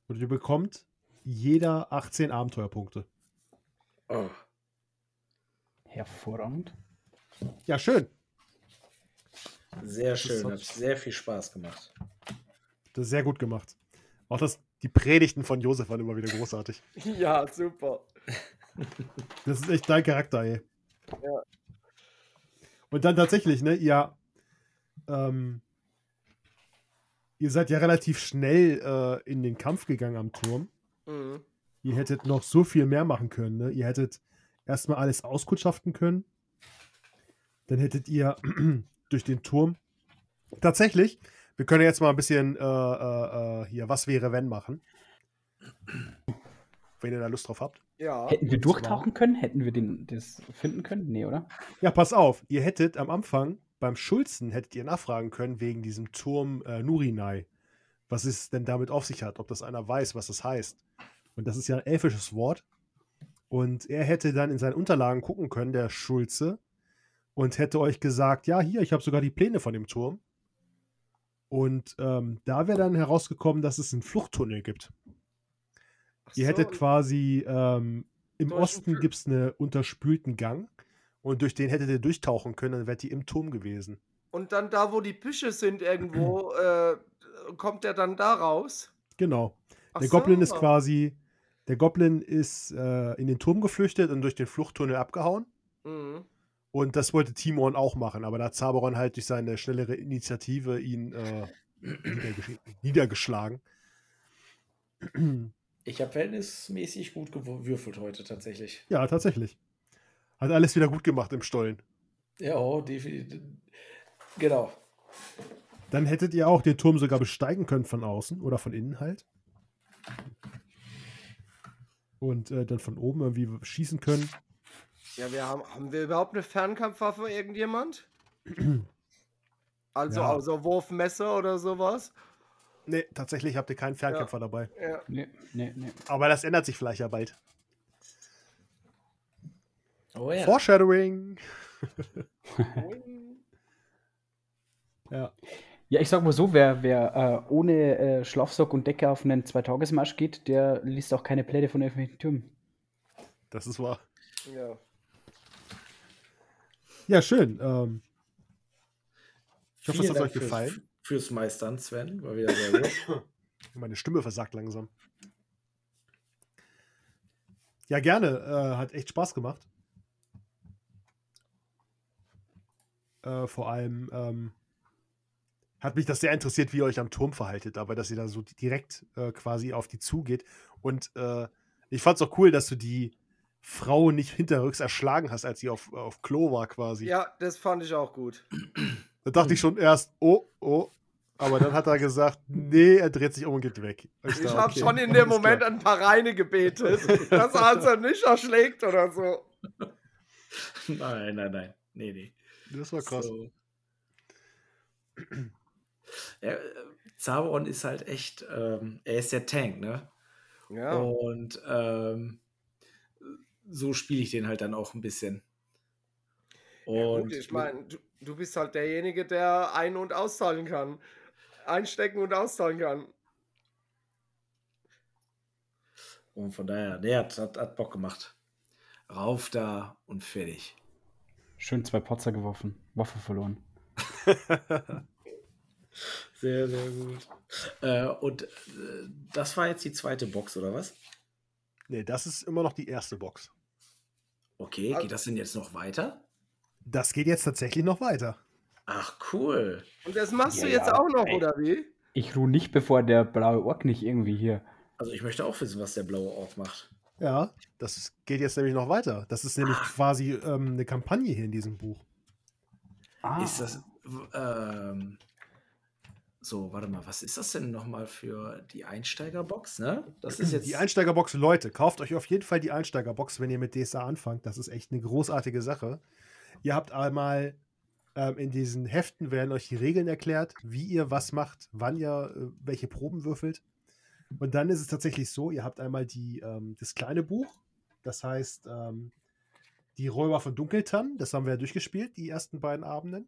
Und ihr bekommt jeder 18 Abenteuerpunkte. Oh. Hervorragend. Ja, schön. Sehr schön, hat sehr viel Spaß gemacht. Das ist sehr gut gemacht. Auch das, die Predigten von Josef waren immer wieder großartig. Ja, super. Das ist echt dein Charakter, ey. Ja. Und dann tatsächlich, ne, ihr, ähm, ihr seid ja relativ schnell äh, in den Kampf gegangen am Turm. Mhm. Ihr hättet noch so viel mehr machen können. Ne? Ihr hättet erstmal alles auskundschaften können. Dann hättet ihr durch den Turm. Tatsächlich, wir können jetzt mal ein bisschen äh, äh, äh, hier, was wäre, wenn machen. Wenn ihr da Lust drauf habt. Ja. Hätten wir durchtauchen können? Hätten wir den, das finden können? Nee, oder? Ja, pass auf, ihr hättet am Anfang beim Schulzen hättet ihr nachfragen können wegen diesem Turm äh, Nurinai. Was es denn damit auf sich hat, ob das einer weiß, was das heißt. Und das ist ja ein elfisches Wort. Und er hätte dann in seinen Unterlagen gucken können, der Schulze, und hätte euch gesagt, ja, hier, ich habe sogar die Pläne von dem Turm. Und ähm, da wäre dann herausgekommen, dass es einen Fluchttunnel gibt. Ach Ihr so, hättet quasi ähm, im Durch Osten gibt es einen unterspülten Gang und durch den hättet ihr durchtauchen können, dann wärt ihr im Turm gewesen. Und dann da, wo die Büsche sind irgendwo, äh, kommt er dann da raus? Genau. Ach der Goblin ist so. quasi, der Goblin ist äh, in den Turm geflüchtet und durch den Fluchttunnel abgehauen. Mhm. Und das wollte Timon auch machen, aber da hat Zaberon halt durch seine schnellere Initiative ihn äh, niedergesch niedergeschlagen. Ich habe verhältnismäßig gut gewürfelt heute tatsächlich. ja, tatsächlich. Hat alles wieder gut gemacht im Stollen. Ja, oh, definitiv. Genau. Dann hättet ihr auch den Turm sogar besteigen können von außen oder von innen halt. Und äh, dann von oben irgendwie schießen können. Ja, wir haben, haben wir überhaupt eine Fernkampfwaffe, irgendjemand? Also Ja. außer Wurfmesser oder sowas? Nee, tatsächlich habt ihr keinen Fernkämpfer dabei. Ja. Nee, nee, nee. Aber das ändert sich vielleicht ja bald. Oh ja. Foreshadowing. Ja. Ja, ich sag mal so, wer, wer äh, ohne äh, Schlafsack und Decke auf einen Zweitagesmarsch geht, der liest auch keine Pläne von öffentlichen Türmen. Das ist wahr. Ja. Ja, schön. Ähm, ich hoffe, es hat Dank euch gefallen. Fürs, Meistern, Sven. War wieder sehr gut. Meine Stimme versagt langsam. Ja, gerne. Äh, hat echt Spaß gemacht. Äh, vor allem ähm, hat mich das sehr interessiert, wie ihr euch am Turm verhaltet, aber dass ihr da so direkt äh, quasi auf die zugeht. Und äh, ich fand es auch cool, dass du die Frau nicht hinterrücks erschlagen hast, als sie auf, auf Klo war quasi. ja, das fand ich auch gut. Da dachte ich schon erst, oh, oh. Aber dann hat er gesagt, nee, er dreht sich um und geht weg. Ich dachte, habe okay, schon in dem Moment klar. ein paar Reine gebetet, dass er also nicht erschlägt oder so. nein, nein, nein. Nee, nee. Das war krass. So. Ja, Zaberon ist halt echt, ähm, er ist der Tank, ne? Ja. Und ähm, so spiele ich den halt dann auch ein bisschen. Ja, Und gut, ich meine, du, du bist halt derjenige, der ein- und austeilen kann. Einstecken und austeilen kann. Und von daher, der hat, hat, hat Bock gemacht. Rauf da und fertig. Schön zwei Potzer geworfen, Waffe verloren. Sehr, sehr gut. Äh, und äh, das war jetzt die zweite Box, oder was? Nee, das ist immer noch die erste Box. Okay, Also- geht das denn jetzt noch weiter? Das geht jetzt tatsächlich noch weiter. Ach, cool. Und das machst du Ja, jetzt ja, auch noch, ey. oder wie? Ich ruhe nicht, bevor der blaue Ork nicht irgendwie hier. Also ich möchte auch wissen, was der blaue Ork macht. Ja, das geht jetzt nämlich noch weiter. Das ist nämlich quasi ähm, eine Kampagne hier in diesem Buch. Ah, Ist das. Ähm, so, warte mal, was ist das denn nochmal für die Einsteigerbox, ne? Das ist jetzt. Die Einsteigerbox, Leute, kauft euch auf jeden Fall die Einsteigerbox, wenn ihr mit DSA anfangt. Das ist echt eine großartige Sache. Ihr habt einmal ähm, in diesen Heften werden euch die Regeln erklärt, wie ihr was macht, wann ihr äh, welche Proben würfelt. Und dann ist es tatsächlich so, ihr habt einmal die, ähm, das kleine Buch, das heißt ähm, die Räuber von Dunkeltann, das haben wir ja durchgespielt, die ersten beiden Abenden.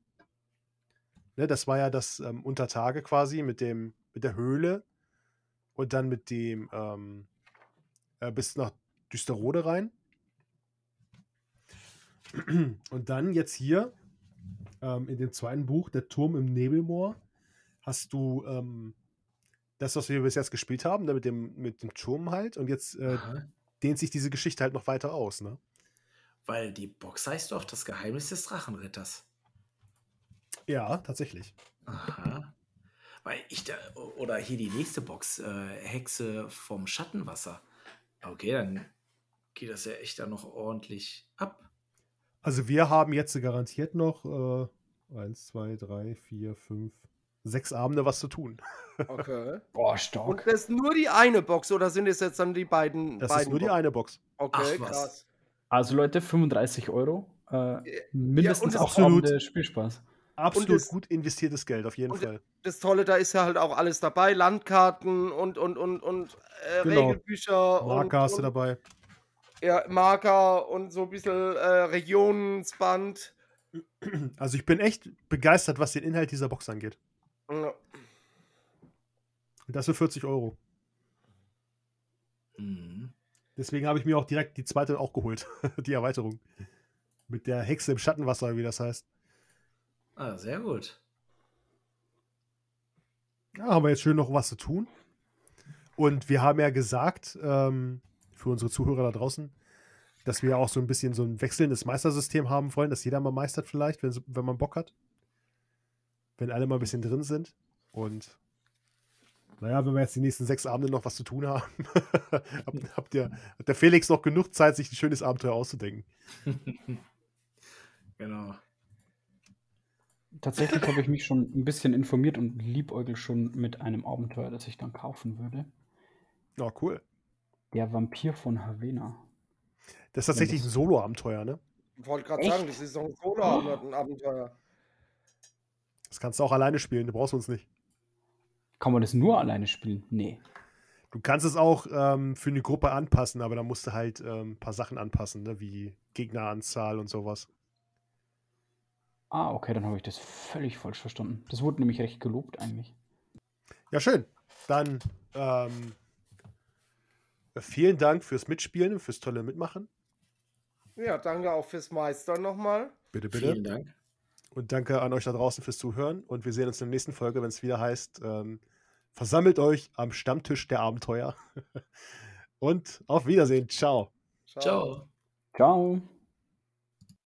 Ne, das war ja das ähm, Untertage quasi mit dem, mit der Höhle und dann mit dem ähm, äh, bis nach Düsterode rein. Und dann jetzt hier ähm, in dem zweiten Buch, Der Turm im Nebelmoor, hast du ähm, das, was wir bis jetzt gespielt haben, mit, dem, mit dem Turm halt. Und jetzt äh, dehnt sich diese Geschichte halt noch weiter aus. Ne? Weil die Box heißt doch das Geheimnis des Drachenritters. Ja, tatsächlich. Aha. Weil ich da. Oder hier die nächste Box, äh, Hexe vom Schattenwasser. Okay, dann geht das ja echt dann noch ordentlich ab. Also wir haben jetzt garantiert noch äh, eins, zwei, drei, vier, fünf, sechs Abende was zu tun. Okay. boah, Und stark. das ist nur die eine Box oder sind es jetzt dann die beiden? Das beiden ist nur die Boxen? eine Box. Okay, Ach, krass. Also Leute, 35 Euro. Äh, mindestens das- auch absolut. Spielspaß. Absolut es- gut investiertes Geld, auf jeden und- Fall. Das Tolle, da ist ja halt auch alles dabei. Landkarten und, und, und, und äh, Genau. Regelbücher. Marker hast und, du und, dabei. Ja, Marker und so ein bisschen äh, Regionsband. Also ich bin echt begeistert, was den Inhalt dieser Box angeht. Ja. Und das für 40 Euro. Mhm. Deswegen habe ich mir auch direkt die zweite auch geholt. die Erweiterung. Mit der Hexe im Schattenwasser, wie das heißt. Ah, sehr gut. Ja, haben wir jetzt schön noch was zu tun. Und wir haben ja gesagt, ähm, für unsere Zuhörer da draußen, dass wir auch so ein bisschen so ein wechselndes Meistersystem haben wollen, dass jeder mal meistert vielleicht, wenn, wenn man Bock hat. Wenn alle mal ein bisschen drin sind. Und naja, wenn wir jetzt die nächsten sechs Abende noch was zu tun haben, habt, habt ihr, hat der Felix noch genug Zeit, sich ein schönes Abenteuer auszudenken. Genau. Tatsächlich habe ich mich schon ein bisschen informiert und liebäugel schon mit einem Abenteuer, das ich dann kaufen würde. Ja, cool. Der Vampir von Havena. Das ist tatsächlich das- ein Solo-Abenteuer, ne? Ich wollte gerade sagen, das ist so ein Solo-Abenteuer. Das kannst du auch alleine spielen, du brauchst uns nicht. Kann man das nur alleine spielen? Nee. Du kannst es auch ähm, für eine Gruppe anpassen, aber da musst du halt ähm, ein paar Sachen anpassen, ne? wie Gegneranzahl und sowas. Ah, okay, dann habe ich das völlig falsch verstanden. Das wurde nämlich recht gelobt eigentlich. Ja, schön. Dann ähm, vielen Dank fürs Mitspielen und fürs tolle Mitmachen. Ja, danke auch fürs Meistern nochmal. Bitte, bitte. Vielen Dank. Und danke an euch da draußen fürs Zuhören. Und wir sehen uns in der nächsten Folge, wenn es wieder heißt, ähm, versammelt euch am Stammtisch der Abenteuer. und auf Wiedersehen. Ciao. Ciao. Ciao.